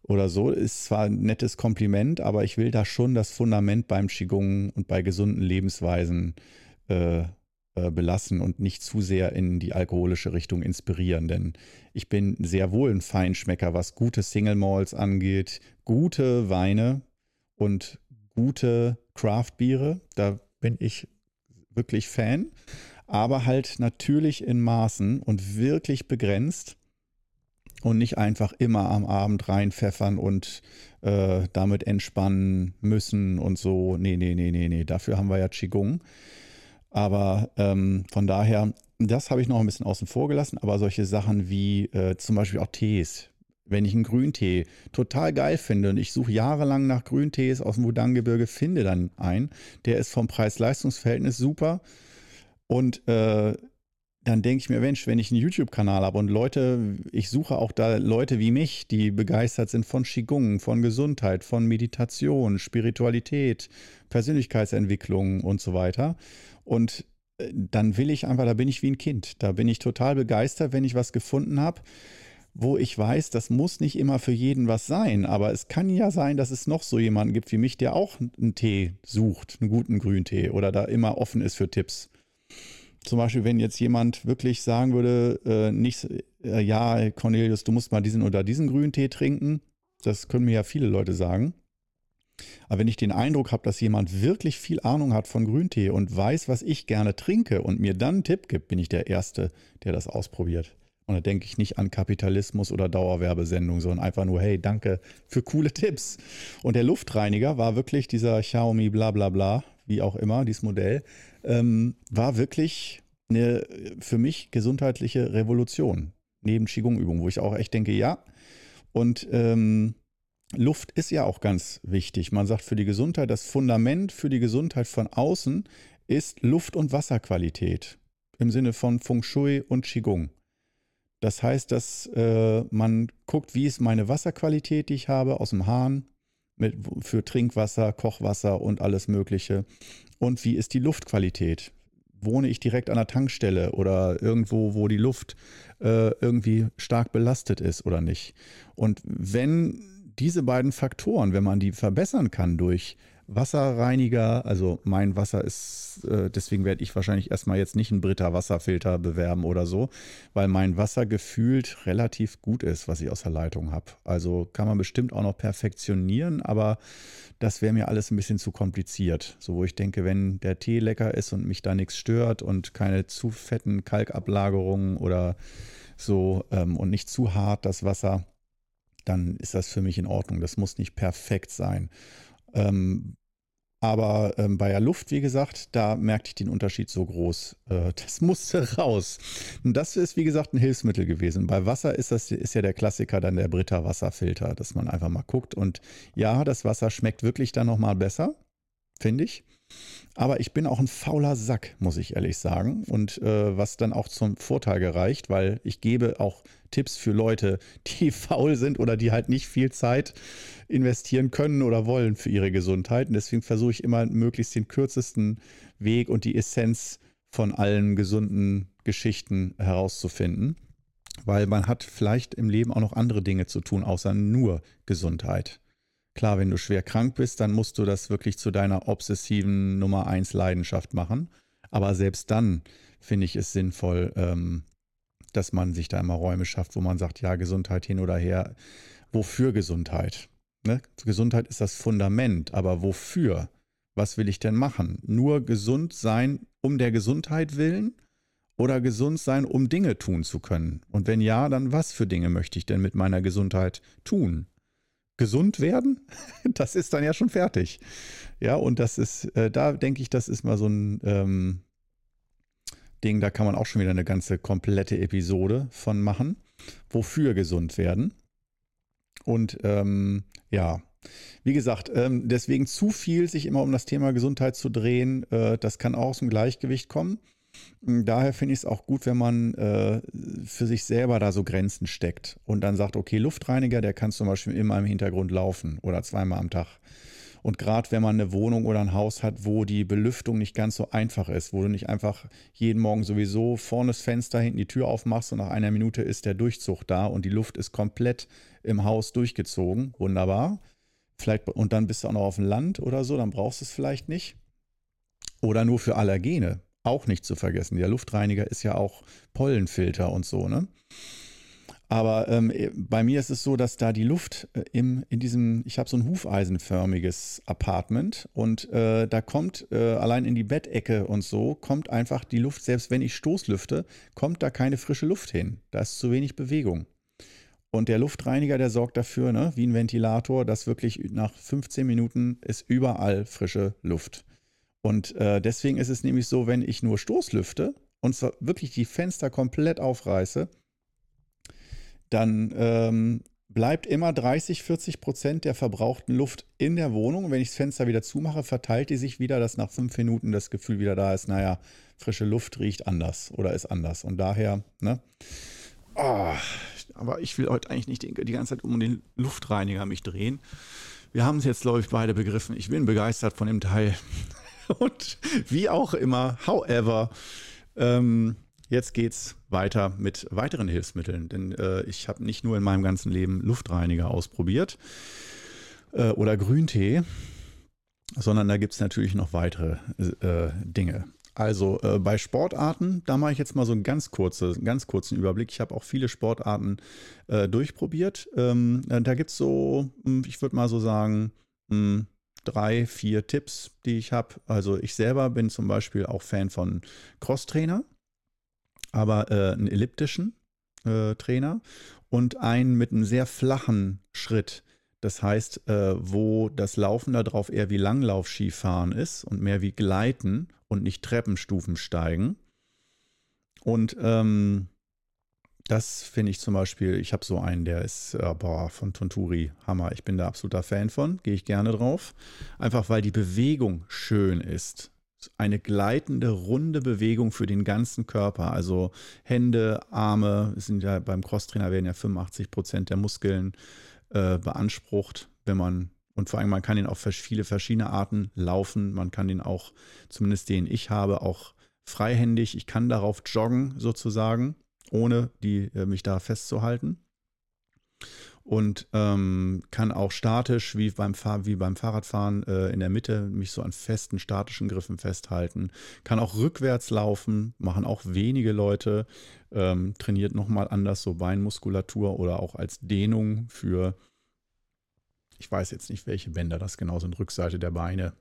oder so. Ist zwar ein nettes Kompliment, aber ich will da schon das Fundament beim Qigong und bei gesunden Lebensweisen äh, äh, belassen und nicht zu sehr in die alkoholische Richtung inspirieren. Denn ich bin sehr wohl ein Feinschmecker, was gute Single Malls angeht, gute Weine und gute Craft-Biere. Da bin ich wirklich Fan. Aber halt natürlich in Maßen und wirklich begrenzt und nicht einfach immer am Abend reinpfeffern und äh, damit entspannen müssen und so. Nee, nee, nee, nee, nee. Dafür haben wir ja Qigong. Aber ähm, von daher, das habe ich noch ein bisschen außen vor gelassen. Aber solche Sachen wie äh, zum Beispiel auch Tees. Wenn ich einen Grüntee total geil finde und ich suche jahrelang nach Grüntees aus dem Wudang-Gebirge, finde dann einen, der ist vom Preis-Leistungs-Verhältnis super. Und äh, dann denke ich mir, Mensch, wenn ich einen YouTube-Kanal habe und Leute, ich suche auch da Leute wie mich, die begeistert sind von Qigong, von Gesundheit, von Meditation, Spiritualität, Persönlichkeitsentwicklung und so weiter. Und äh, dann will ich einfach, da bin ich wie ein Kind. Da bin ich total begeistert, wenn ich was gefunden habe, wo ich weiß, das muss nicht immer für jeden was sein. Aber es kann ja sein, dass es noch so jemanden gibt wie mich, der auch einen Tee sucht, einen guten Grüntee oder da immer offen ist für Tipps zum Beispiel, wenn jetzt jemand wirklich sagen würde, äh, nicht, äh, ja, Cornelius, du musst mal diesen oder diesen Grüntee trinken, das können mir ja viele Leute sagen. Aber wenn ich den Eindruck habe, dass jemand wirklich viel Ahnung hat von Grüntee und weiß, was ich gerne trinke und mir dann einen Tipp gibt, bin ich der Erste, der das ausprobiert. Und da denke ich nicht an Kapitalismus oder Dauerwerbesendung, sondern einfach nur, hey, danke für coole Tipps. Und der Luftreiniger war wirklich dieser Xiaomi bla bla bla, wie auch immer, dieses Modell, ähm, war wirklich eine für mich gesundheitliche Revolution neben Qigong-Übungen, wo ich auch echt denke, ja. Und ähm, Luft ist ja auch ganz wichtig. Man sagt für die Gesundheit, das Fundament für die Gesundheit von außen ist Luft- und Wasserqualität im Sinne von Feng Shui und Qigong. Das heißt, dass äh, man guckt, wie ist meine Wasserqualität, die ich habe aus dem Hahn, mit, für Trinkwasser, Kochwasser und alles Mögliche. Und wie ist die Luftqualität? Wohne ich direkt an der Tankstelle oder irgendwo, wo die Luft äh, irgendwie stark belastet ist oder nicht? Und wenn diese beiden Faktoren, wenn man die verbessern kann durch Wasserreiniger. Also mein Wasser ist, äh, deswegen werde ich wahrscheinlich erstmal jetzt nicht einen Britta Wasserfilter bewerben oder so, weil mein Wasser gefühlt relativ gut ist, was ich aus der Leitung habe. Also kann man bestimmt auch noch perfektionieren, aber das wäre mir alles ein bisschen zu kompliziert. So wo ich denke, wenn der Tee lecker ist und mich da nichts stört und keine zu fetten Kalkablagerungen oder so ähm, und nicht zu hart das Wasser, dann ist das für mich in Ordnung. Das muss nicht perfekt sein. Ähm, aber ähm, bei der Luft, wie gesagt, da merkte ich den Unterschied so groß. Äh, [laughs] das musste raus. Und das ist, wie gesagt, ein Hilfsmittel gewesen. Bei Wasser ist das ist ja der Klassiker dann der Britta Wasserfilter, dass man einfach mal guckt. Und ja, das Wasser schmeckt wirklich dann nochmal besser, finde ich. Aber ich bin auch ein fauler Sack, muss ich ehrlich sagen. Und äh, was dann auch zum Vorteil gereicht, weil ich gebe auch Tipps für Leute, die [laughs] faul sind oder die halt nicht viel Zeit investieren können oder wollen für ihre Gesundheit. Und deswegen versuche ich immer möglichst den kürzesten Weg und die Essenz von allen gesunden Geschichten herauszufinden. Weil man hat vielleicht im Leben auch noch andere Dinge zu tun, außer nur Gesundheit. Klar, wenn du schwer krank bist, dann musst du das wirklich zu deiner obsessiven Nummer eins Leidenschaft machen. Aber selbst dann finde ich es sinnvoll, ähm, dass man sich da immer Räume schafft, wo man sagt, ja, Gesundheit hin oder her. Wofür Gesundheit? Ne? Gesundheit ist das Fundament, aber wofür? Was will ich denn machen? Nur gesund sein um der Gesundheit willen oder gesund sein, um Dinge tun zu können? Und wenn ja, dann was für Dinge möchte ich denn mit meiner Gesundheit tun? Gesund werden? [laughs] Das ist dann ja schon fertig. Ja, und das ist, äh, da denke ich, das ist mal so ein ähm, Ding, da kann man auch schon wieder eine ganze komplette Episode von machen. Wofür gesund werden? Und ähm, ja, wie gesagt, ähm, deswegen zu viel sich immer um das Thema Gesundheit zu drehen, äh, das kann auch aus dem Gleichgewicht kommen. Daher finde ich es auch gut, wenn man äh, für sich selber da so Grenzen steckt und dann sagt, okay, Luftreiniger, der kann zum Beispiel immer im Hintergrund laufen oder zweimal am Tag. Und gerade wenn man eine Wohnung oder ein Haus hat, wo die Belüftung nicht ganz so einfach ist, wo du nicht einfach jeden Morgen sowieso vorne das Fenster, hinten die Tür aufmachst und nach einer Minute ist der Durchzug da und die Luft ist komplett im Haus durchgezogen. Wunderbar. Vielleicht, und dann bist du auch noch auf dem Land oder so, dann brauchst du es vielleicht nicht. Oder nur für Allergene, auch nicht zu vergessen. Der Luftreiniger ist ja auch Pollenfilter und so, ne? Aber ähm, äh, bei mir ist es so, dass da die Luft äh, im, in diesem, ich habe so ein hufeisenförmiges Apartment und äh, da kommt äh, allein in die Bettecke und so, kommt einfach die Luft, selbst wenn ich Stoßlüfte, kommt da keine frische Luft hin. Da ist zu wenig Bewegung. Und der Luftreiniger, der sorgt dafür, ne, wie ein Ventilator, dass wirklich nach 15 Minuten ist überall frische Luft. Und äh, deswegen ist es nämlich so, wenn ich nur Stoßlüfte und zwar wirklich die Fenster komplett aufreiße, dann ähm, bleibt immer 30, 40 Prozent der verbrauchten Luft in der Wohnung. Wenn ich das Fenster wieder zumache, verteilt die sich wieder, dass nach fünf Minuten das Gefühl wieder da ist, naja, frische Luft riecht anders oder ist anders. Und daher, ne? Oh, aber ich will heute eigentlich nicht die, die ganze Zeit um den Luftreiniger mich drehen. Wir haben es jetzt, glaube ich, beide begriffen. Ich bin begeistert von dem Teil. [laughs] Und wie auch immer, however, ähm, Jetzt geht's weiter mit weiteren Hilfsmitteln, denn äh, ich habe nicht nur in meinem ganzen Leben Luftreiniger ausprobiert äh, oder Grüntee, sondern da gibt es natürlich noch weitere äh, Dinge. Also äh, bei Sportarten, da mache ich jetzt mal so einen ganz, kurze, ganz kurzen Überblick. Ich habe auch viele Sportarten äh, durchprobiert. Ähm, äh, da gibt es so, hm, ich würde mal so sagen, mh, hm, drei, vier Tipps, die ich habe. Also ich selber bin zum Beispiel auch Fan von Crosstrainer aber äh, einen elliptischen äh, Trainer und einen mit einem sehr flachen Schritt. Das heißt, äh, wo das Laufen darauf eher wie Langlaufskifahren ist und mehr wie Gleiten und nicht Treppenstufen steigen. Und ähm, das finde ich zum Beispiel, ich habe so einen, der ist äh, boah, von Tonturi, Hammer. Ich bin da absoluter Fan von, gehe ich gerne drauf. Einfach weil die Bewegung schön ist eine gleitende, runde Bewegung für den ganzen Körper. Also Hände, Arme, sind ja beim Crosstrainer werden ja 85 Prozent der Muskeln äh, beansprucht, wenn man und vor allem, man kann ihn auf viele verschiedene Arten laufen. Man kann den auch, zumindest den ich habe, auch freihändig. Ich kann darauf joggen sozusagen, ohne die, äh, mich da festzuhalten und ähm, kann auch statisch, wie beim, Fahr wie beim Fahrradfahren, äh, in der Mitte mich so an festen statischen Griffen festhalten. Kann auch rückwärts laufen, machen auch wenige Leute. Ähm, trainiert nochmal anders so Beinmuskulatur oder auch als Dehnung für, ich weiß jetzt nicht, welche Bänder das genau sind, Rückseite der Beine.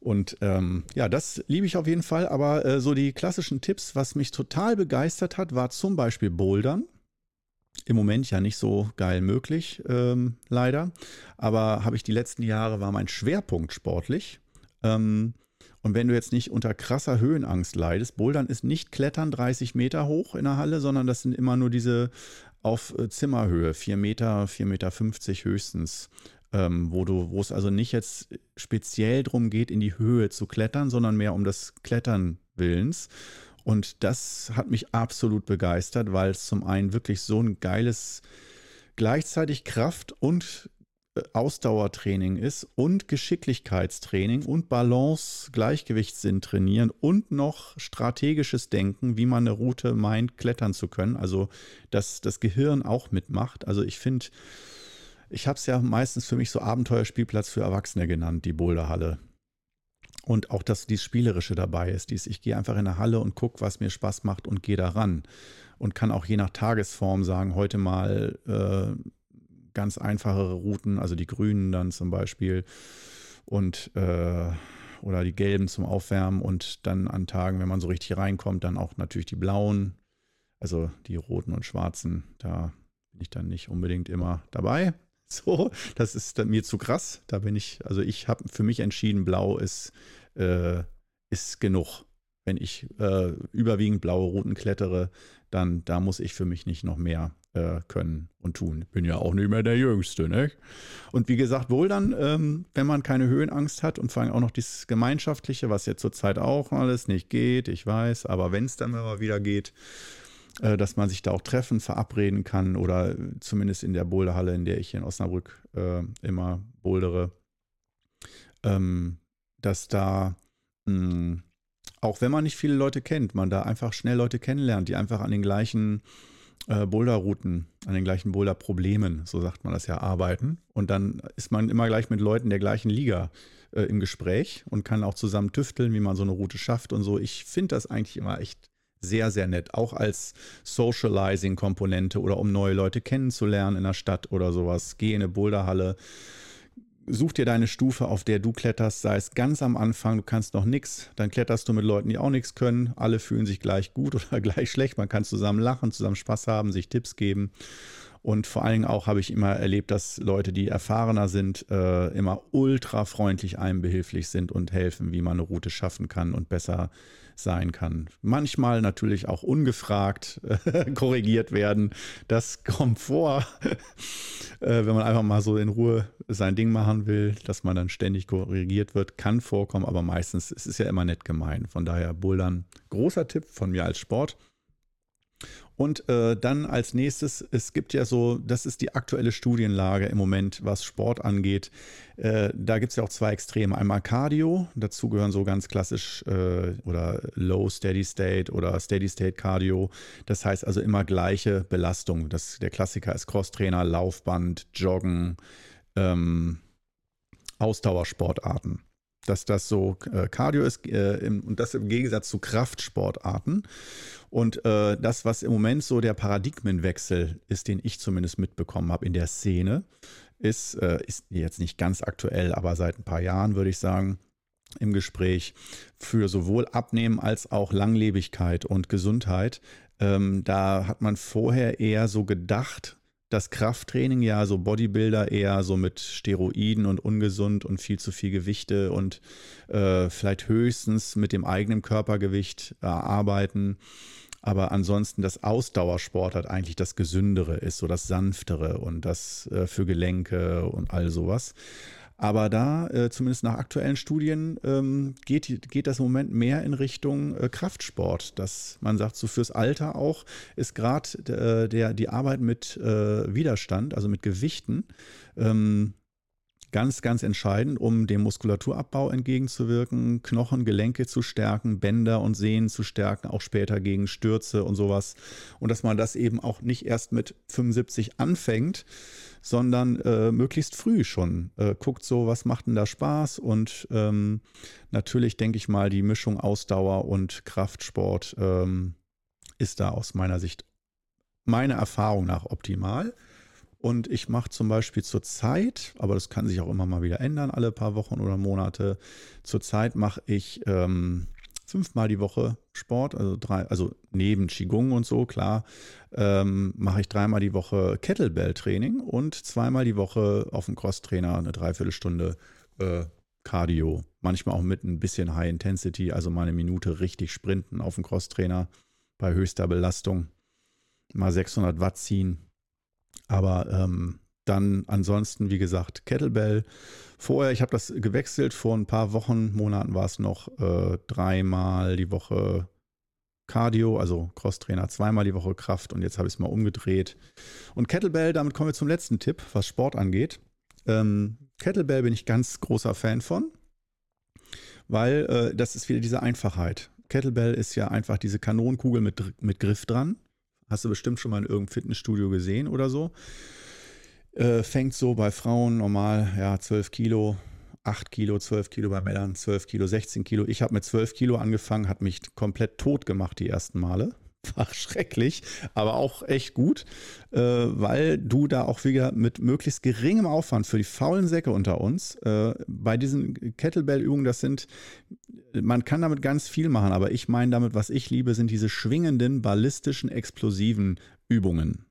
Und ähm, ja, das liebe ich auf jeden Fall. Aber äh, so die klassischen Tipps, was mich total begeistert hat, war zum Beispiel Bouldern im Moment ja nicht so geil möglich, ähm, leider. Aber habe ich die letzten Jahre, war mein Schwerpunkt sportlich. Ähm, und wenn du jetzt nicht unter krasser Höhenangst leidest, Bouldern ist nicht Klettern 30 Meter hoch in der Halle, sondern das sind immer nur diese auf äh, Zimmerhöhe, 4 Meter, 4,50 Meter 50 höchstens. Ähm, wo du, wo es also nicht jetzt speziell darum geht, in die Höhe zu klettern, sondern mehr um das Klettern Willens. Und das hat mich absolut begeistert, weil es zum einen wirklich so ein geiles, gleichzeitig Kraft- und äh, Ausdauertraining ist und Geschicklichkeitstraining und Balance, Gleichgewichtssinn trainieren und noch strategisches Denken, wie man eine Route meint, klettern zu können. Also, dass das Gehirn auch mitmacht. Also, ich finde, ich habe es ja meistens für mich so Abenteuerspielplatz für Erwachsene genannt, die Boulderhalle. Und auch, dass dies Spielerische dabei ist. Dies, ich gehe einfach in eine Halle und gucke, was mir Spaß macht und gehe da ran. Und kann auch je nach Tagesform sagen, heute mal äh, ganz einfachere Routen, also die grünen dann zum Beispiel und äh, oder die gelben zum Aufwärmen und dann an Tagen, wenn man so richtig reinkommt, dann auch natürlich die blauen, also die roten und schwarzen. Da bin ich dann nicht unbedingt immer dabei. [laughs] So, das ist mir zu krass. Da bin ich, also ich habe für mich entschieden, blau ist, äh, ist genug. Wenn ich äh, überwiegend blaue Routen klettere, dann da muss ich für mich nicht noch mehr äh, können und tun. Bin ja auch nicht mehr der Jüngste, ne? Und wie gesagt, wohl dann, ähm, wenn man keine Höhenangst hat und vor allem auch noch dieses Gemeinschaftliche, was jetzt zurzeit auch alles nicht geht, ich weiß, aber wenn es dann mal wieder geht, dass man sich da auch treffen, verabreden kann oder zumindest in der Boulderhalle, in der ich hier in Osnabrück äh, immer bouldere, ähm, dass da mh, hm, auch wenn man nicht viele Leute kennt, man da einfach schnell Leute kennenlernt, die einfach an den gleichen äh, Boulderrouten, an den gleichen Boulderproblemen, so sagt man das ja, arbeiten. Und dann ist man immer gleich mit Leuten der gleichen Liga äh, im Gespräch und kann auch zusammen tüfteln, wie man so eine Route schafft und so. Ich finde das eigentlich immer echt sehr, sehr nett. Auch als Socializing-Komponente oder um neue Leute kennenzulernen in der Stadt oder sowas. Geh in eine Boulderhalle. Such dir deine Stufe, auf der du kletterst, sei es ganz am Anfang, du kannst noch nichts, dann kletterst du mit Leuten, die auch nichts können. Alle fühlen sich gleich gut [laughs] oder gleich schlecht. Man kann zusammen lachen, zusammen Spaß haben, sich Tipps geben. Und vor allen Dingen auch habe ich immer erlebt, dass Leute, die erfahrener sind, äh, immer ultra freundlich einem behilflich sind und helfen, wie man eine Route schaffen kann und besser sein kann. Manchmal natürlich auch ungefragt äh, [laughs] korrigiert werden. Das kommt vor, [laughs] äh, wenn man einfach mal so in Ruhe sein Ding machen will, dass man dann ständig korrigiert wird. Kann vorkommen, aber meistens es ist es ja immer nett gemein. Von daher Bouldern, großer Tipp von mir als Sport. Und äh, dann als nächstes, es gibt ja so, das ist die aktuelle Studienlage im Moment, was Sport angeht. Äh, da gibt es ja auch zwei Extreme. Einmal Cardio, dazu gehören so ganz klassisch äh, oder Low Steady State oder Steady State Cardio. Das heißt also immer gleiche Belastung. Das, der Klassiker ist Crosstrainer, Laufband, Joggen, ähm, Ausdauersportarten dass das so äh, Cardio ist äh, und das im Gegensatz zu Kraftsportarten. Und äh, das, was im Moment so der Paradigmenwechsel ist, den ich zumindest mitbekommen habe in der Szene, ist, äh, ist jetzt nicht ganz aktuell, aber seit ein paar Jahren würde ich sagen, im Gespräch für sowohl Abnehmen als auch Langlebigkeit und Gesundheit. Ähm, da hat man vorher eher so gedacht, das Krafttraining ja so Bodybuilder eher so mit Steroiden und ungesund und viel zu viel Gewichte und äh, vielleicht höchstens mit dem eigenen Körpergewicht äh, arbeiten. Aber ansonsten das Ausdauersport hat eigentlich das Gesündere ist, so das Sanftere und das äh, für Gelenke und all sowas. Aber da, äh, zumindest nach aktuellen Studien, ähm, geht, geht das im Moment mehr in Richtung äh, Kraftsport. Dass man sagt, so fürs Alter auch ist gerade äh, der, die Arbeit mit äh, Widerstand, also mit Gewichten, ähm, ganz, ganz entscheidend, um dem Muskulaturabbau entgegenzuwirken, Knochen, Gelenke zu stärken, Bänder und Sehnen zu stärken, auch später gegen Stürze und sowas. Und dass man das eben auch nicht erst mit 75 anfängt, sondern äh, möglichst früh schon äh, guckt so, was macht denn da Spaß und ähm, natürlich denke ich mal, die Mischung Ausdauer und Kraftsport ähm, ist da aus meiner Sicht meiner Erfahrung nach optimal. Und ich mache zum Beispiel zur Zeit, aber das kann sich auch immer mal wieder ändern, alle paar Wochen oder Monate. Zur Zeit mache ich ähm, fünfmal die Woche Sport, also drei, also neben Qigong und so, klar, ähm, mache ich dreimal die Woche Kettlebell-Training und zweimal die Woche auf dem Crosstrainer eine Dreiviertelstunde äh, Cardio. Manchmal auch mit ein bisschen High Intensity, also mal eine Minute richtig sprinten auf dem Crosstrainer bei höchster Belastung. Mal 600 Watt ziehen. Aber ähm, dann ansonsten, wie gesagt, Kettlebell. Vorher, ich habe das gewechselt, vor ein paar Wochen, Monaten war es noch äh, dreimal die Woche Cardio, also Crosstrainer, zweimal die Woche Kraft und jetzt habe ich es mal umgedreht. Und Kettlebell, damit kommen wir zum letzten Tipp, was Sport angeht. Ähm, Kettlebell bin ich ganz großer Fan von, weil äh, das ist wieder diese Einfachheit. Kettlebell ist ja einfach diese Kanonenkugel mit, mit Griff dran. Hast du bestimmt schon mal in irgendeinem Fitnessstudio gesehen oder so. Äh, fängt so bei Frauen normal, ja, 12 Kilo 8 Kilo, 12 Kilo bei Männern, 12 Kilo, 16 Kilo. Ich habe mit 12 Kilo angefangen, hat mich komplett tot gemacht die ersten Male. [laughs] War schrecklich, aber auch echt gut, äh, weil du da auch wieder mit möglichst geringem Aufwand für die faulen Säcke unter uns äh, bei diesen Kettlebell-Übungen, das sind, man kann damit ganz viel machen, aber ich meine damit, was ich liebe, sind diese schwingenden, ballistischen, explosiven Übungen.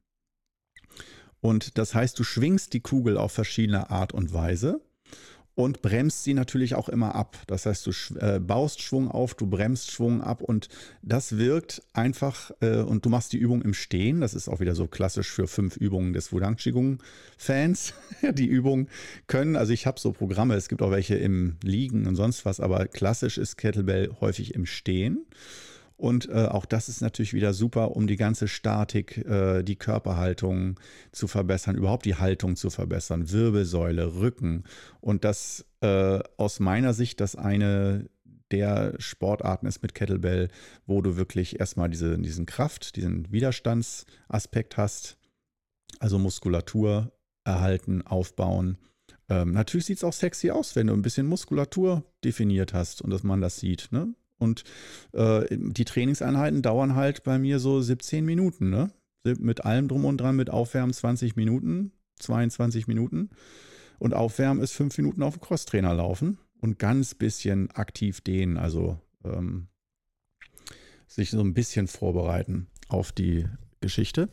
Und das heißt, du schwingst die Kugel auf verschiedene Art und Weise und bremst sie natürlich auch immer ab. Das heißt, du äh, baust Schwung auf, du bremst Schwung ab und das wirkt einfach äh, und du machst die Übung im Stehen. Das ist auch wieder so klassisch für fünf Übungen des Wudang Qigong Fans. [laughs] die Übungen können, also ich habe so Programme, es gibt auch welche im Liegen und sonst was, aber klassisch ist Kettlebell häufig im Stehen. Und äh, auch das ist natürlich wieder super, um die ganze Statik, äh, die Körperhaltung zu verbessern, überhaupt die Haltung zu verbessern, Wirbelsäule, Rücken. Und das äh, aus meiner Sicht das eine der Sportarten ist mit Kettlebell, wo du wirklich erstmal diese, diesen Kraft, diesen Widerstandsaspekt hast, also Muskulatur erhalten, aufbauen. Ähm, natürlich sieht es auch sexy aus, wenn du ein bisschen Muskulatur definiert hast und dass man das sieht. Ne? Und äh, die Trainingseinheiten dauern halt bei mir so 17 Minuten, ne? Mit allem drum und dran, mit Aufwärmen 20 Minuten, 22 Minuten. Und Aufwärmen ist 5 Minuten auf dem Crosstrainer laufen und ganz bisschen aktiv dehnen, also ähm, sich so ein bisschen vorbereiten auf die Geschichte.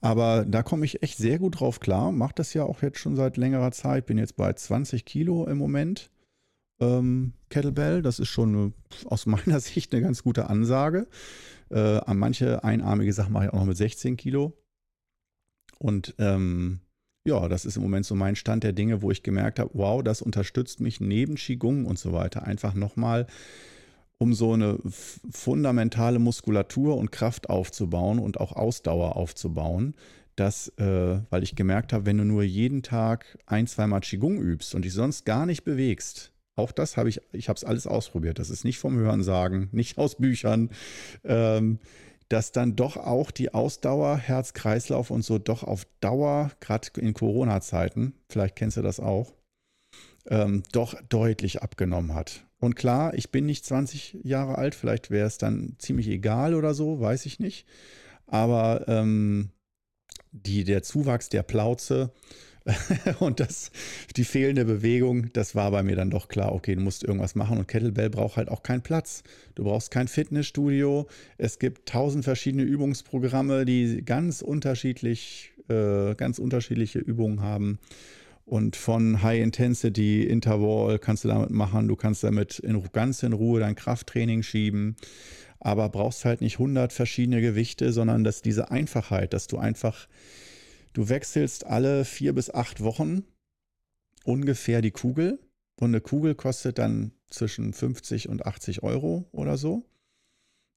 Aber da komme ich echt sehr gut drauf klar. Mache das ja auch jetzt schon seit längerer Zeit. Bin jetzt bei 20 Kilo im Moment ähm, Kettlebell. Das ist schon eine, aus meiner [laughs] Sicht eine ganz gute Ansage. Äh, an manche einarmige Sachen mache ich auch noch mit 16 Kilo. Und ähm, ja, das ist im Moment so mein Stand der Dinge, wo ich gemerkt habe, wow, das unterstützt mich neben Qigong und so weiter einfach nochmal, um so eine fundamentale Muskulatur und Kraft aufzubauen und auch Ausdauer aufzubauen, dass, äh, weil ich gemerkt habe, wenn du nur jeden Tag ein, zweimal Qigong übst und dich sonst gar nicht bewegst, auch das habe ich, ich habe es alles ausprobiert. Das ist nicht vom Hören sagen, [laughs] nicht aus Büchern. Ähm, dass dann doch auch die Ausdauer, Herz-Kreislauf und so doch auf Dauer, gerade in Corona-Zeiten, vielleicht kennst du das auch, ähm, doch deutlich abgenommen hat. Und klar, ich bin nicht 20 Jahre alt, vielleicht wäre es dann ziemlich egal oder so, weiß ich nicht. Aber ähm, die, der Zuwachs der Plauze [laughs] und das, die fehlende Bewegung, das war bei mir dann doch klar, okay, du musst irgendwas machen und Kettlebell braucht halt auch keinen Platz. Du brauchst kein Fitnessstudio. Es gibt tausend verschiedene Übungsprogramme, die ganz unterschiedlich, äh, ganz unterschiedliche Übungen haben. Und von High Intensity, Interval kannst du damit machen. Du kannst damit in, ganz in Ruhe dein Krafttraining schieben. Aber brauchst halt nicht 100 verschiedene Gewichte, sondern dass diese Einfachheit, dass du einfach Du wechselst alle vier bis acht Wochen ungefähr die Kugel. Und eine Kugel kostet dann zwischen 50 und 80 Euro oder so.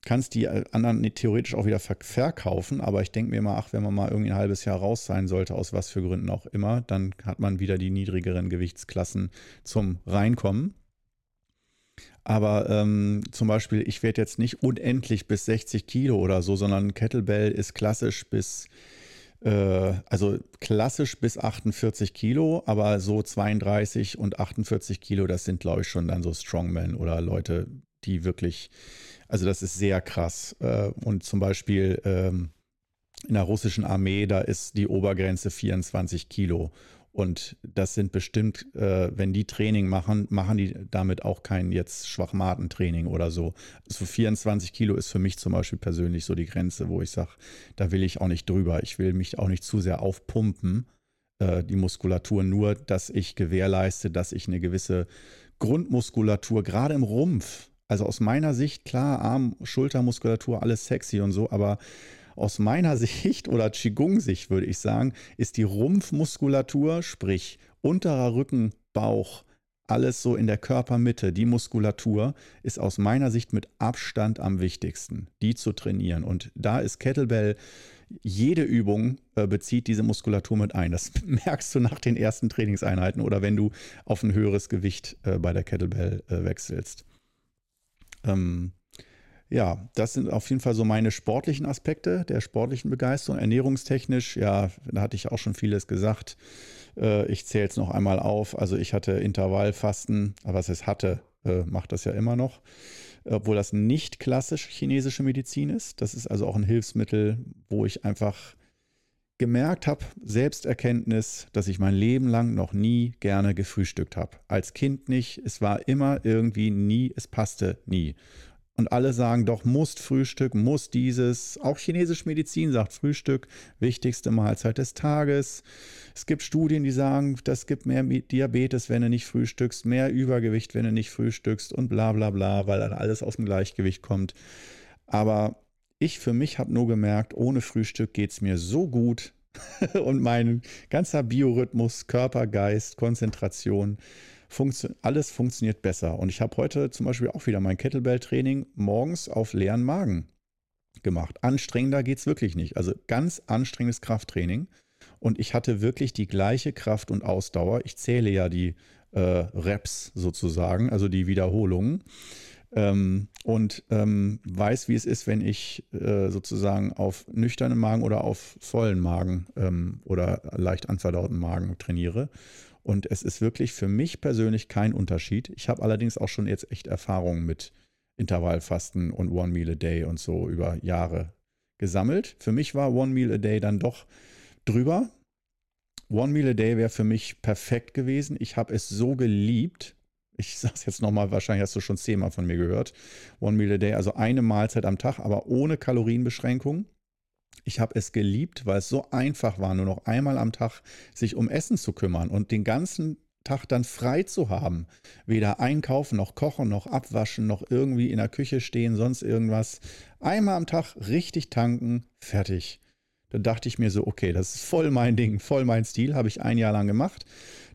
Kannst die äh, anderen theoretisch auch wieder verkaufen, aber ich denke mir mal, ach, wenn man mal irgendwie ein halbes Jahr raus sein sollte, aus was für Gründen auch immer, dann hat man wieder die niedrigeren Gewichtsklassen zum Reinkommen. Aber ähm, zum Beispiel, ich werde jetzt nicht unendlich bis 60 Kilo oder so, sondern Kettlebell ist klassisch bis äh, also klassisch bis 48 Kilo, aber so 32 und 48 Kilo, das sind, glaube ich, schon dann so Strongmen oder Leute, die wirklich, also das ist sehr krass. Äh, und zum Beispiel ähm, in der russischen Armee, da ist die Obergrenze 24 Kilo. Und das sind bestimmt, äh, wenn die Training machen, machen die damit auch kein jetzt Schwachmatentraining oder so. So 24 Kilo ist für mich zum Beispiel persönlich so die Grenze, wo ich sage, da will ich auch nicht drüber. Ich will mich auch nicht zu sehr aufpumpen, äh, die Muskulatur, nur dass ich gewährleiste, dass ich eine gewisse Grundmuskulatur, gerade im Rumpf, also aus meiner Sicht, klar, Arm, Schultermuskulatur, alles sexy und so, aber aus meiner [laughs] Sicht oder Qigong-Sicht würde ich sagen, ist die Rumpfmuskulatur, sprich unterer Rücken, Bauch, alles so in der Körpermitte, die Muskulatur ist aus meiner Sicht mit Abstand am wichtigsten, die zu trainieren. Und da ist Kettlebell, jede Übung äh, bezieht diese Muskulatur mit ein. Das [laughs] merkst du nach den ersten Trainingseinheiten oder wenn du auf ein höheres Gewicht äh, bei der Kettlebell äh, wechselst. Ähm, Ja, das sind auf jeden Fall so meine sportlichen Aspekte der sportlichen Begeisterung. Ernährungstechnisch, ja, da hatte ich auch schon vieles gesagt. Äh, ich zähle jetzt noch einmal auf. Also ich hatte Intervallfasten, aber was es hatte, äh, macht das ja immer noch. Obwohl das nicht klassisch chinesische Medizin ist. Das ist also auch ein Hilfsmittel, wo ich einfach gemerkt habe, Selbsterkenntnis, dass ich mein Leben lang noch nie gerne gefrühstückt habe. Als Kind nicht, es war immer irgendwie nie, es passte nie. Und alle sagen doch, muss Frühstück, muss dieses. Auch chinesische Medizin sagt Frühstück, wichtigste Mahlzeit des Tages. Es gibt Studien, die sagen, das gibt mehr Diabetes, wenn du nicht frühstückst, mehr Übergewicht, wenn du nicht frühstückst und bla bla bla, weil dann alles aus dem Gleichgewicht kommt. Aber ich für mich habe nur gemerkt, ohne Frühstück geht es mir so gut [laughs] und mein ganzer Biorhythmus, Körper, Geist, Konzentration, funktio alles funktioniert besser. Und ich habe heute zum Beispiel auch wieder mein Kettlebell-Training morgens auf leeren Magen gemacht. Anstrengender geht es wirklich nicht. Also ganz anstrengendes Krafttraining. Und ich hatte wirklich die gleiche Kraft und Ausdauer. Ich zähle ja die äh, Reps sozusagen, also die Wiederholungen ähm, und ähm, weiß, wie es ist, wenn ich äh, sozusagen auf nüchternen Magen oder auf vollen Magen ähm, oder leicht anverdauten Magen trainiere. Und es ist wirklich für mich persönlich kein Unterschied. Ich habe allerdings auch schon jetzt echt Erfahrungen mit Intervallfasten und One Meal a Day und so über Jahre gesammelt. Für mich war One Meal a Day dann doch drüber. One Meal a Day wäre für mich perfekt gewesen. Ich habe es so geliebt, ich [laughs] sage es jetzt nochmal, wahrscheinlich hast du schon zehnmal von mir gehört. One Meal a Day, also eine Mahlzeit am Tag, aber ohne Kalorienbeschränkung. Ich habe es geliebt, weil es so einfach war, nur noch einmal am Tag sich um Essen zu kümmern und den ganzen Tag dann frei zu haben. Weder einkaufen, noch kochen, noch abwaschen, noch irgendwie in der Küche stehen, sonst irgendwas. Einmal am Tag richtig tanken, fertig. Da dachte ich mir so, okay, das ist voll mein Ding, voll mein Stil, habe ich ein Jahr lang gemacht.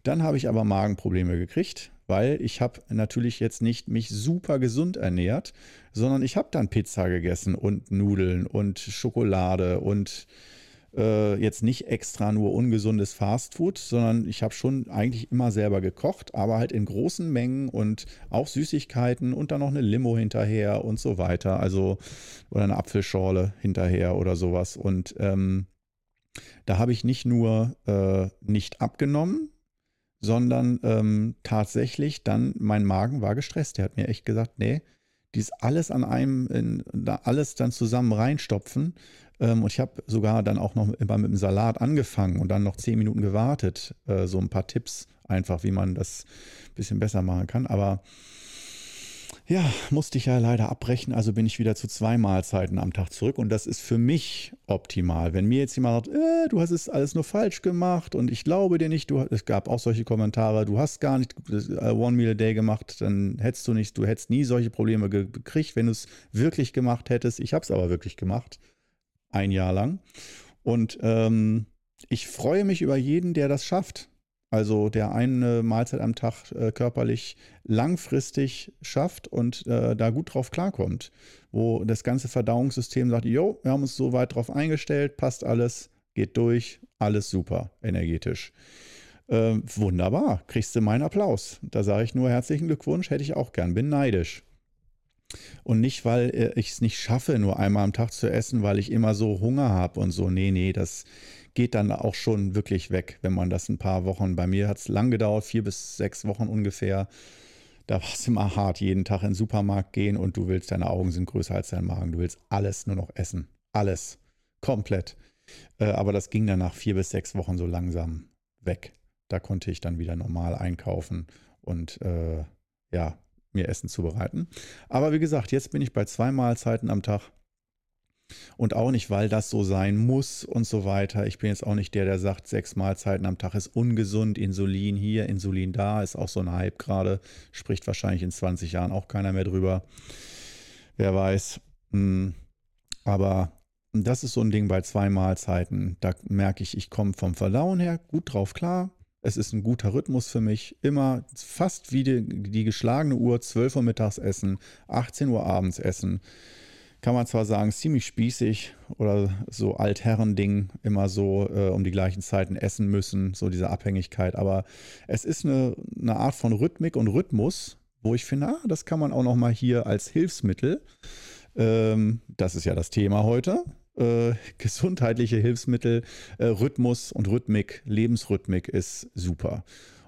Dann habe ich aber Magenprobleme gekriegt, weil ich habe natürlich jetzt nicht mich super gesund ernährt, sondern ich habe dann Pizza gegessen und Nudeln und Schokolade und äh, jetzt nicht extra nur ungesundes Fastfood, sondern ich habe schon eigentlich immer selber gekocht, aber halt in großen Mengen und auch Süßigkeiten und dann noch eine Limo hinterher und so weiter, also oder eine Apfelschorle hinterher oder sowas. Und ähm, da habe ich nicht nur äh, nicht abgenommen, sondern ähm, tatsächlich dann, mein Magen war gestresst. Der hat mir echt gesagt, nee, dies alles an einem, in, da alles dann zusammen reinstopfen. Ähm, und ich habe sogar dann auch noch immer mit dem Salat angefangen und dann noch zehn Minuten gewartet. Äh, so ein paar Tipps einfach, wie man das ein bisschen besser machen kann. Aber ja, musste ich ja leider abbrechen, also bin ich wieder zu zwei Mahlzeiten am Tag zurück und das ist für mich optimal. Wenn mir jetzt jemand sagt, äh, du hast es alles nur falsch gemacht und ich glaube dir nicht, du, es gab auch solche Kommentare, du hast gar nicht äh, One Meal a Day gemacht, dann hättest du nicht, du hättest nie solche Probleme gekriegt, wenn du es wirklich gemacht hättest. Ich habe es aber wirklich gemacht, ein Jahr lang. Und ähm, ich freue mich über jeden, der das schafft. Also der eine Mahlzeit am Tag äh, körperlich langfristig schafft und äh, da gut drauf klarkommt. Wo das ganze Verdauungssystem sagt, jo, wir haben uns so weit drauf eingestellt, passt alles, geht durch, alles super, energetisch. Äh, wunderbar, kriegst du meinen Applaus. Da sage ich nur herzlichen Glückwunsch, hätte ich auch gern, bin neidisch. Und nicht, weil äh, ich es nicht schaffe, nur einmal am Tag zu essen, weil ich immer so Hunger habe und so. Nee, nee, das geht dann auch schon wirklich weg, wenn man das ein paar Wochen, bei mir hat es lang gedauert, vier bis sechs Wochen ungefähr. Da war es immer hart, jeden Tag in den Supermarkt gehen und du willst, deine Augen sind größer als dein Magen. Du willst alles nur noch essen. Alles. Komplett. Äh, aber das ging dann nach vier bis sechs Wochen so langsam weg. Da konnte ich dann wieder normal einkaufen und äh, ja, mir Essen zubereiten. Aber wie gesagt, jetzt bin ich bei zwei Mahlzeiten am Tag und auch nicht, weil das so sein muss und so weiter. Ich bin jetzt auch nicht der, der sagt, sechs Mahlzeiten am Tag ist ungesund, Insulin hier, Insulin da, ist auch so ein Hype gerade. Spricht wahrscheinlich in 20 Jahren auch keiner mehr drüber. Wer weiß. Hm. Aber das ist so ein Ding bei zwei Mahlzeiten. Da merke ich, ich komme vom Verdauen her gut drauf klar. Es ist ein guter Rhythmus für mich. Immer fast wie die, die geschlagene Uhr, 12 Uhr mittags essen, 18 Uhr abends essen kann man zwar sagen, ziemlich spießig oder so Altherren-Ding, immer so äh, um die gleichen Zeiten essen müssen, so diese Abhängigkeit, aber es ist eine, eine Art von Rhythmik und Rhythmus, wo ich finde, ah, das kann man auch noch mal hier als Hilfsmittel Ähm, das ist ja das Thema heute. Äh, [laughs] gesundheitliche Hilfsmittel, äh, Rhythmus und Rhythmik, Lebensrhythmik ist super.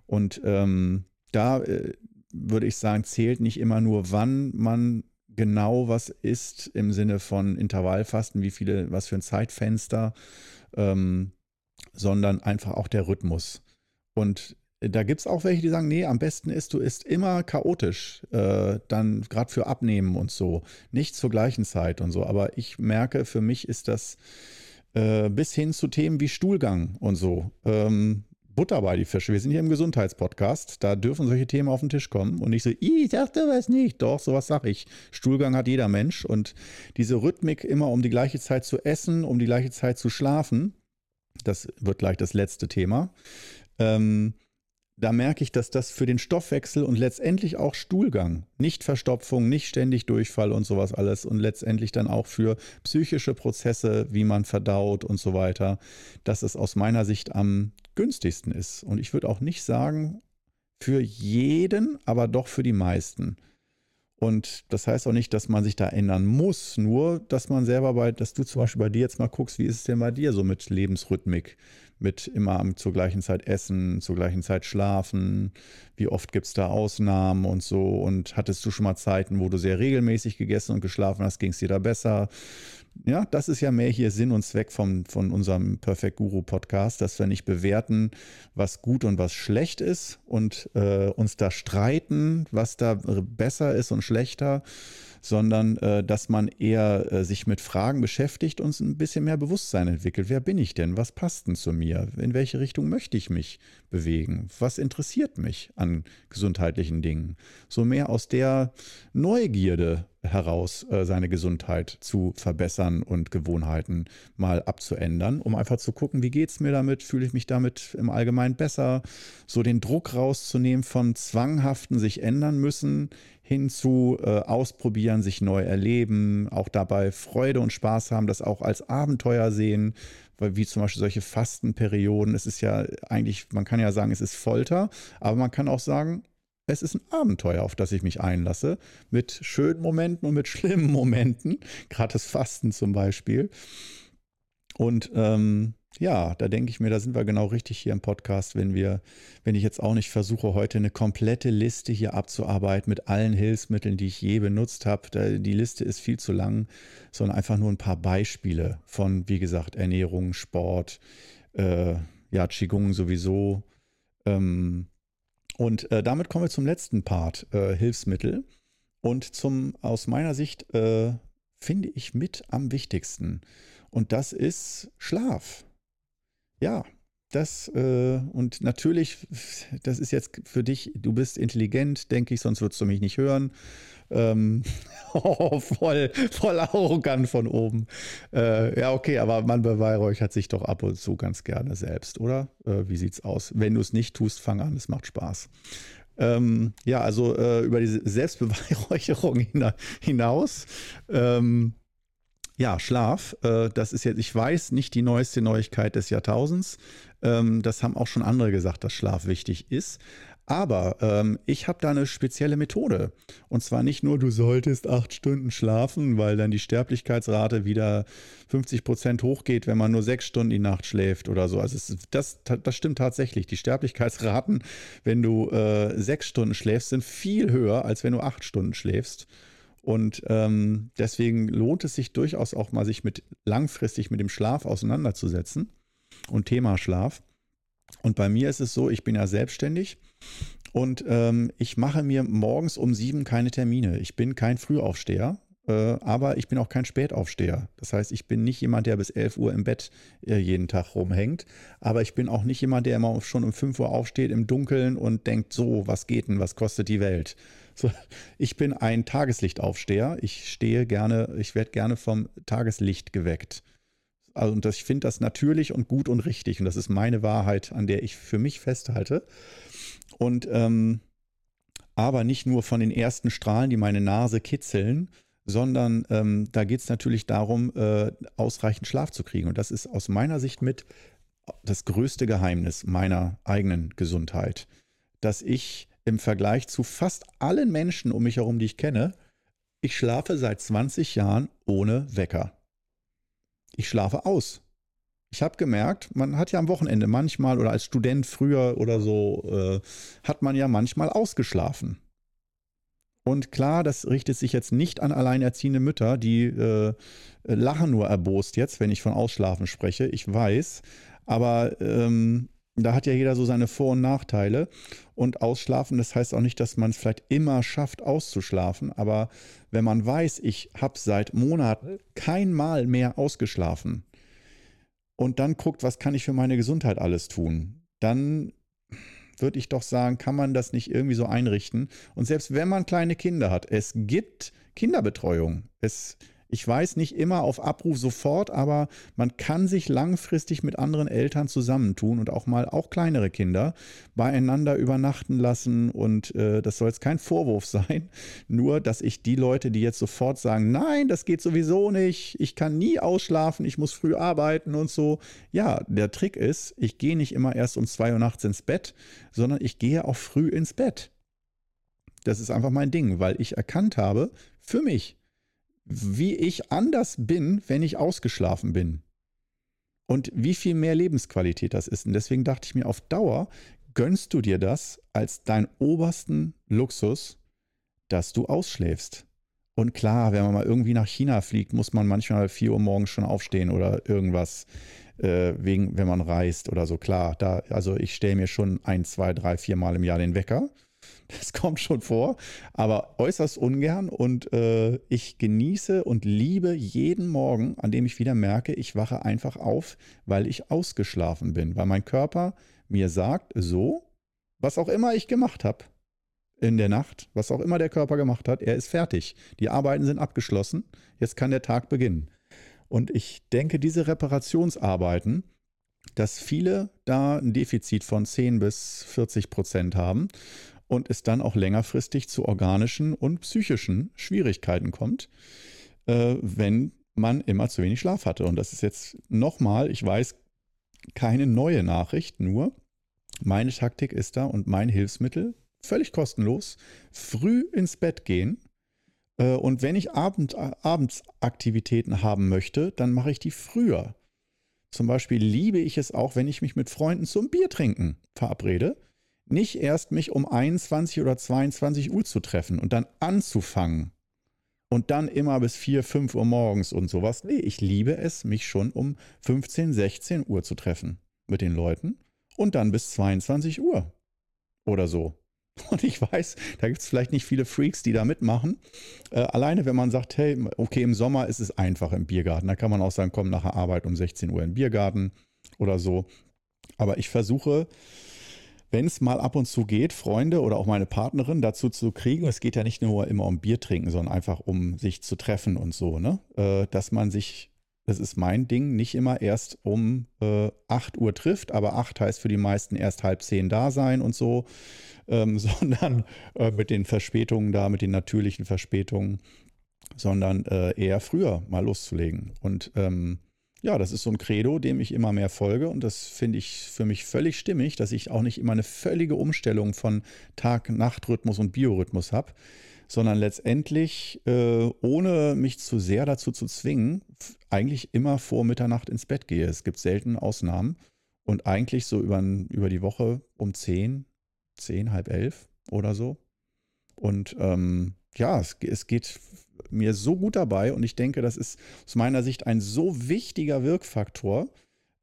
Und ähm, da äh, würde ich sagen, zählt nicht immer nur, wann man genau was isst im Sinne von Intervallfasten, wie viele, was für ein Zeitfenster, ähm, sondern einfach auch der Rhythmus. Und da gibt es auch welche, die sagen, nee, am besten ist, du isst immer chaotisch, äh, dann gerade für Abnehmen und so, nicht zur gleichen Zeit und so. Aber ich merke, für mich ist das äh, bis hin zu Themen wie Stuhlgang und so. Ähm, Butter bei die Fische. Wir sind hier im Gesundheitspodcast. Da dürfen solche Themen auf den Tisch kommen. Und nicht so, ich dachte was nicht. Doch, sowas sag ich. Stuhlgang hat jeder Mensch. Und diese Rhythmik immer um die gleiche Zeit zu essen, um die gleiche Zeit zu schlafen, das wird gleich das letzte Thema. Ähm, da merke ich, dass das für den Stoffwechsel und letztendlich auch Stuhlgang, nicht Verstopfung, nicht ständig Durchfall und sowas alles und letztendlich dann auch für psychische Prozesse, wie man verdaut und so weiter, dass es aus meiner Sicht am günstigsten ist. Und ich würde auch nicht sagen für jeden, aber doch für die meisten. Und das heißt auch nicht, dass man sich da ändern muss, nur dass man selber bei, dass du zum Beispiel bei dir jetzt mal guckst, wie ist es denn bei dir so mit Lebensrhythmik? Mit immer zur gleichen Zeit essen, zur gleichen Zeit schlafen? Wie oft gibt es da Ausnahmen und so? Und hattest du schon mal Zeiten, wo du sehr regelmäßig gegessen und geschlafen hast? Ging es dir da besser? Ja, das ist ja mehr hier Sinn und Zweck vom, von unserem Perfect Guru Podcast, dass wir nicht bewerten, was gut und was schlecht ist und äh, uns da streiten, was da besser ist und schlechter, sondern äh, dass man eher äh, sich mit Fragen beschäftigt und ein bisschen mehr Bewusstsein entwickelt. Wer bin ich denn? Was passt denn zu mir? In welche Richtung möchte ich mich bewegen? Was interessiert mich an gesundheitlichen Dingen? So mehr aus der Neugierde heraus äh, seine Gesundheit zu verbessern und Gewohnheiten mal abzuändern, um einfach zu gucken, wie geht es mir damit, fühle ich mich damit im Allgemeinen besser, so den Druck rauszunehmen von zwanghaften sich ändern müssen hin zu äh, ausprobieren, sich neu erleben, auch dabei Freude und Spaß haben, das auch als Abenteuer sehen, weil wie zum Beispiel solche Fastenperioden, es ist ja eigentlich, man kann ja sagen, es ist Folter, aber man kann auch sagen, es ist ein Abenteuer, auf das ich mich einlasse, mit schönen Momenten und mit [laughs] schlimmen Momenten, gerade das Fasten zum Beispiel. Und ähm, ja, da denke ich mir, da sind wir genau richtig hier im Podcast, wenn wir, wenn ich jetzt auch nicht versuche, heute eine komplette Liste hier abzuarbeiten mit allen Hilfsmitteln, die ich je benutzt habe. Die Liste ist viel zu lang, sondern einfach nur ein paar Beispiele von, wie gesagt, Ernährung, Sport, äh, ja, Qigong sowieso. Ähm, und äh, damit kommen wir zum letzten Part, äh, Hilfsmittel. Und zum, aus meiner Sicht, äh, finde ich mit am wichtigsten. Und das ist Schlaf. Ja, das äh, und natürlich, das ist jetzt für dich, du bist intelligent, denke ich, sonst würdest du mich nicht hören. Ähm, [laughs] oh, voll, voll arrogant von oben. Äh, ja, okay, aber man beweihräuchert sich doch ab und zu ganz gerne selbst, oder? Äh, wie sieht's aus? Wenn du es nicht tust, fang an, es macht Spaß. Ähm, ja, also äh, über diese Selbstbeweihräucherung hinaus. Ähm, ja, Schlaf, äh, das ist jetzt, ich weiß, nicht die neueste Neuigkeit des Jahrtausends. Ähm, das haben auch schon andere gesagt, dass Schlaf wichtig ist. Aber ähm, ich habe da eine spezielle Methode. Und zwar nicht nur, du solltest acht Stunden schlafen, weil dann die Sterblichkeitsrate wieder 50 Prozent hochgeht, wenn man nur sechs Stunden die Nacht schläft oder so. Also es, das, das stimmt tatsächlich. Die Sterblichkeitsraten, wenn du äh, sechs Stunden schläfst, sind viel höher, als wenn du acht Stunden schläfst. Und ähm, deswegen lohnt es sich durchaus auch mal, sich mit langfristig mit dem Schlaf auseinanderzusetzen und Thema Schlaf. Und bei mir ist es so, ich bin ja selbstständig und ähm, ich mache mir morgens um sieben keine Termine. Ich bin kein Frühaufsteher, äh, aber ich bin auch kein Spätaufsteher. Das heißt, ich bin nicht jemand, der bis 11 Uhr im Bett äh, jeden Tag rumhängt. Aber ich bin auch nicht jemand, der immer schon um 5 Uhr aufsteht im Dunkeln und denkt, so, was geht denn, was kostet die Welt? So, ich bin ein Tageslichtaufsteher. Ich stehe gerne, ich werde gerne vom Tageslicht geweckt. Also, und das, ich finde das natürlich und gut und richtig. Und das ist meine Wahrheit, an der ich für mich festhalte. Und ähm, aber nicht nur von den ersten Strahlen, die meine Nase kitzeln, sondern ähm, da geht es natürlich darum, äh, ausreichend Schlaf zu kriegen. Und das ist aus meiner Sicht mit das größte Geheimnis meiner eigenen Gesundheit, dass ich im Vergleich zu fast allen Menschen um mich herum, die ich kenne, Ich schlafe seit 20 Jahren ohne Wecker. Ich schlafe aus. Ich habe gemerkt, man hat ja am Wochenende manchmal oder als Student früher oder so, äh, hat man ja manchmal ausgeschlafen. Und klar, das richtet sich jetzt nicht an alleinerziehende Mütter, die äh, lachen nur erbost jetzt, wenn ich von Ausschlafen spreche. Ich weiß, aber ähm, da hat ja jeder so seine Vor- und Nachteile. Und ausschlafen, das heißt auch nicht, dass man es vielleicht immer schafft, auszuschlafen. Aber wenn man weiß, ich habe seit Monaten kein Mal mehr ausgeschlafen und dann guckt, was kann ich für meine Gesundheit alles tun, dann würde ich doch sagen, kann man das nicht irgendwie so einrichten. Und selbst wenn man kleine Kinder hat, es gibt Kinderbetreuung. Es ich weiß nicht immer auf Abruf sofort, aber man kann sich langfristig mit anderen Eltern zusammentun und auch mal auch kleinere Kinder beieinander übernachten lassen. Und äh, das soll jetzt kein Vorwurf sein, [laughs] nur dass ich die Leute, die jetzt sofort sagen, nein, das geht sowieso nicht, ich kann nie ausschlafen, ich muss früh arbeiten und so. Ja, der Trick ist, ich gehe nicht immer erst um zwei Uhr nachts ins Bett, sondern ich gehe auch früh ins Bett. Das ist einfach mein Ding, weil ich erkannt habe, für mich, wie ich anders bin, wenn ich ausgeschlafen bin. Und wie viel mehr Lebensqualität das ist. Und deswegen dachte ich mir, auf Dauer gönnst du dir das als deinen obersten Luxus, dass du ausschläfst. Und klar, wenn man mal irgendwie nach China fliegt, muss man manchmal 4 Uhr morgens schon aufstehen oder irgendwas, äh, wegen, wenn man reist oder so. Klar, da, also ich stelle mir schon ein, zwei, drei, vier Mal im Jahr den Wecker [laughs] das kommt schon vor, aber äußerst ungern und äh, ich genieße und liebe jeden Morgen, an dem ich wieder merke, ich wache einfach auf, weil ich ausgeschlafen bin, weil mein Körper mir sagt, so, was auch immer ich gemacht habe in der Nacht, was auch immer der Körper gemacht hat, er ist fertig. Die Arbeiten sind abgeschlossen, jetzt kann der Tag beginnen. Und ich denke, diese Reparationsarbeiten, dass viele da ein Defizit von 10 bis 40 Prozent haben und es dann auch längerfristig zu organischen und psychischen Schwierigkeiten kommt, äh, wenn man immer zu wenig Schlaf hatte. Und das ist jetzt nochmal, ich weiß, keine neue Nachricht, nur meine Taktik ist da und mein Hilfsmittel, völlig kostenlos, früh ins Bett gehen. Äh, und wenn ich Abend, Abendsaktivitäten haben möchte, dann mache ich die früher. Zum Beispiel liebe ich es auch, wenn ich mich mit Freunden zum Bier trinken verabrede nicht erst mich um 21 oder 22 Uhr zu treffen und dann anzufangen und dann immer bis 4, 5 Uhr morgens und sowas. Nee, ich liebe es, mich schon um 15, 16 Uhr zu treffen mit den Leuten und dann bis 22 Uhr oder so. [laughs] Und ich weiß, da gibt es vielleicht nicht viele Freaks, die da mitmachen. Äh, alleine, wenn man sagt, hey, okay, im Sommer ist es einfach im Biergarten. Da kann man auch sagen, komm nachher Arbeit um 16 Uhr im Biergarten oder so. Aber ich versuche, wenn es mal ab und zu geht, Freunde oder auch meine Partnerin dazu zu kriegen, es geht ja nicht nur immer um Bier trinken, sondern einfach um sich zu treffen und so, ne? Äh, dass man sich, das ist mein Ding, nicht immer erst um äh, 8 Uhr trifft, aber 8 heißt für die meisten erst halb 10 da sein und so, ähm, [laughs] sondern äh, mit den Verspätungen da, mit den natürlichen Verspätungen, sondern äh, eher früher mal loszulegen. Und ähm, ja, das ist so ein Credo, dem ich immer mehr folge und das finde ich für mich völlig stimmig, dass ich auch nicht immer eine völlige Umstellung von Tag-Nacht-Rhythmus und Biorhythmus habe, sondern letztendlich, äh, ohne mich zu sehr dazu zu zwingen, eigentlich immer vor Mitternacht ins Bett gehe. Es gibt selten Ausnahmen und eigentlich so über, über die Woche um 10, 10, halb elf oder so. Und ähm, ja, es, es geht mir so gut dabei und ich denke, das ist aus meiner Sicht ein so wichtiger Wirkfaktor,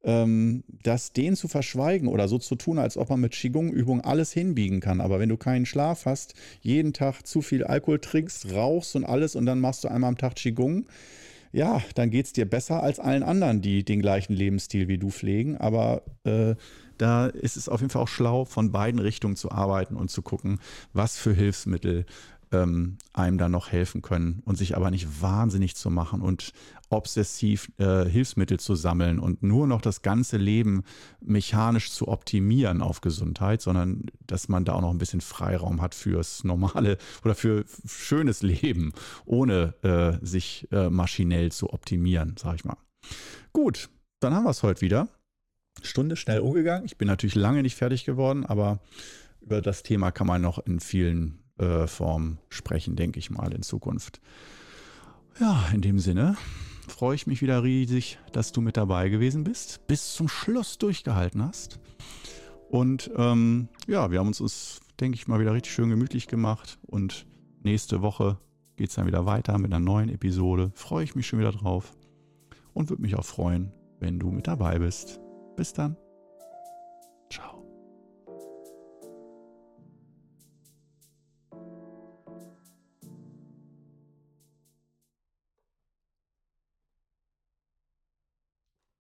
ähm, dass den zu verschweigen oder so zu tun, als ob man mit Qigong-Übungen alles hinbiegen kann. Aber wenn du keinen Schlaf hast, jeden Tag zu viel Alkohol trinkst, rauchst und alles und dann machst du einmal am Tag Qigong, ja, dann geht es dir besser als allen anderen, die den gleichen Lebensstil wie du pflegen. Aber äh, da ist es auf jeden Fall auch schlau, von beiden Richtungen zu arbeiten und zu gucken, was für Hilfsmittel ähm, einem dann noch helfen können und sich aber nicht wahnsinnig zu machen und obsessiv äh, Hilfsmittel zu sammeln und nur noch das ganze Leben mechanisch zu optimieren auf Gesundheit, sondern dass man da auch noch ein bisschen Freiraum hat fürs normale oder für schönes Leben, ohne äh, sich äh, maschinell zu optimieren, sag ich mal. Gut, dann haben wir es heute wieder. Stunde schnell umgegangen. Ich bin natürlich lange nicht fertig geworden, aber über das Thema kann man noch in vielen Form sprechen, denke ich mal, in Zukunft. Ja, in dem Sinne freue ich mich wieder riesig, dass du mit dabei gewesen bist, bis zum Schluss durchgehalten hast. Und ähm, ja, wir haben uns, uns, denke ich mal, wieder richtig schön gemütlich gemacht. Und nächste Woche geht es dann wieder weiter mit einer neuen Episode. Freue ich mich schon wieder drauf und würde mich auch freuen, wenn du mit dabei bist. Bis dann.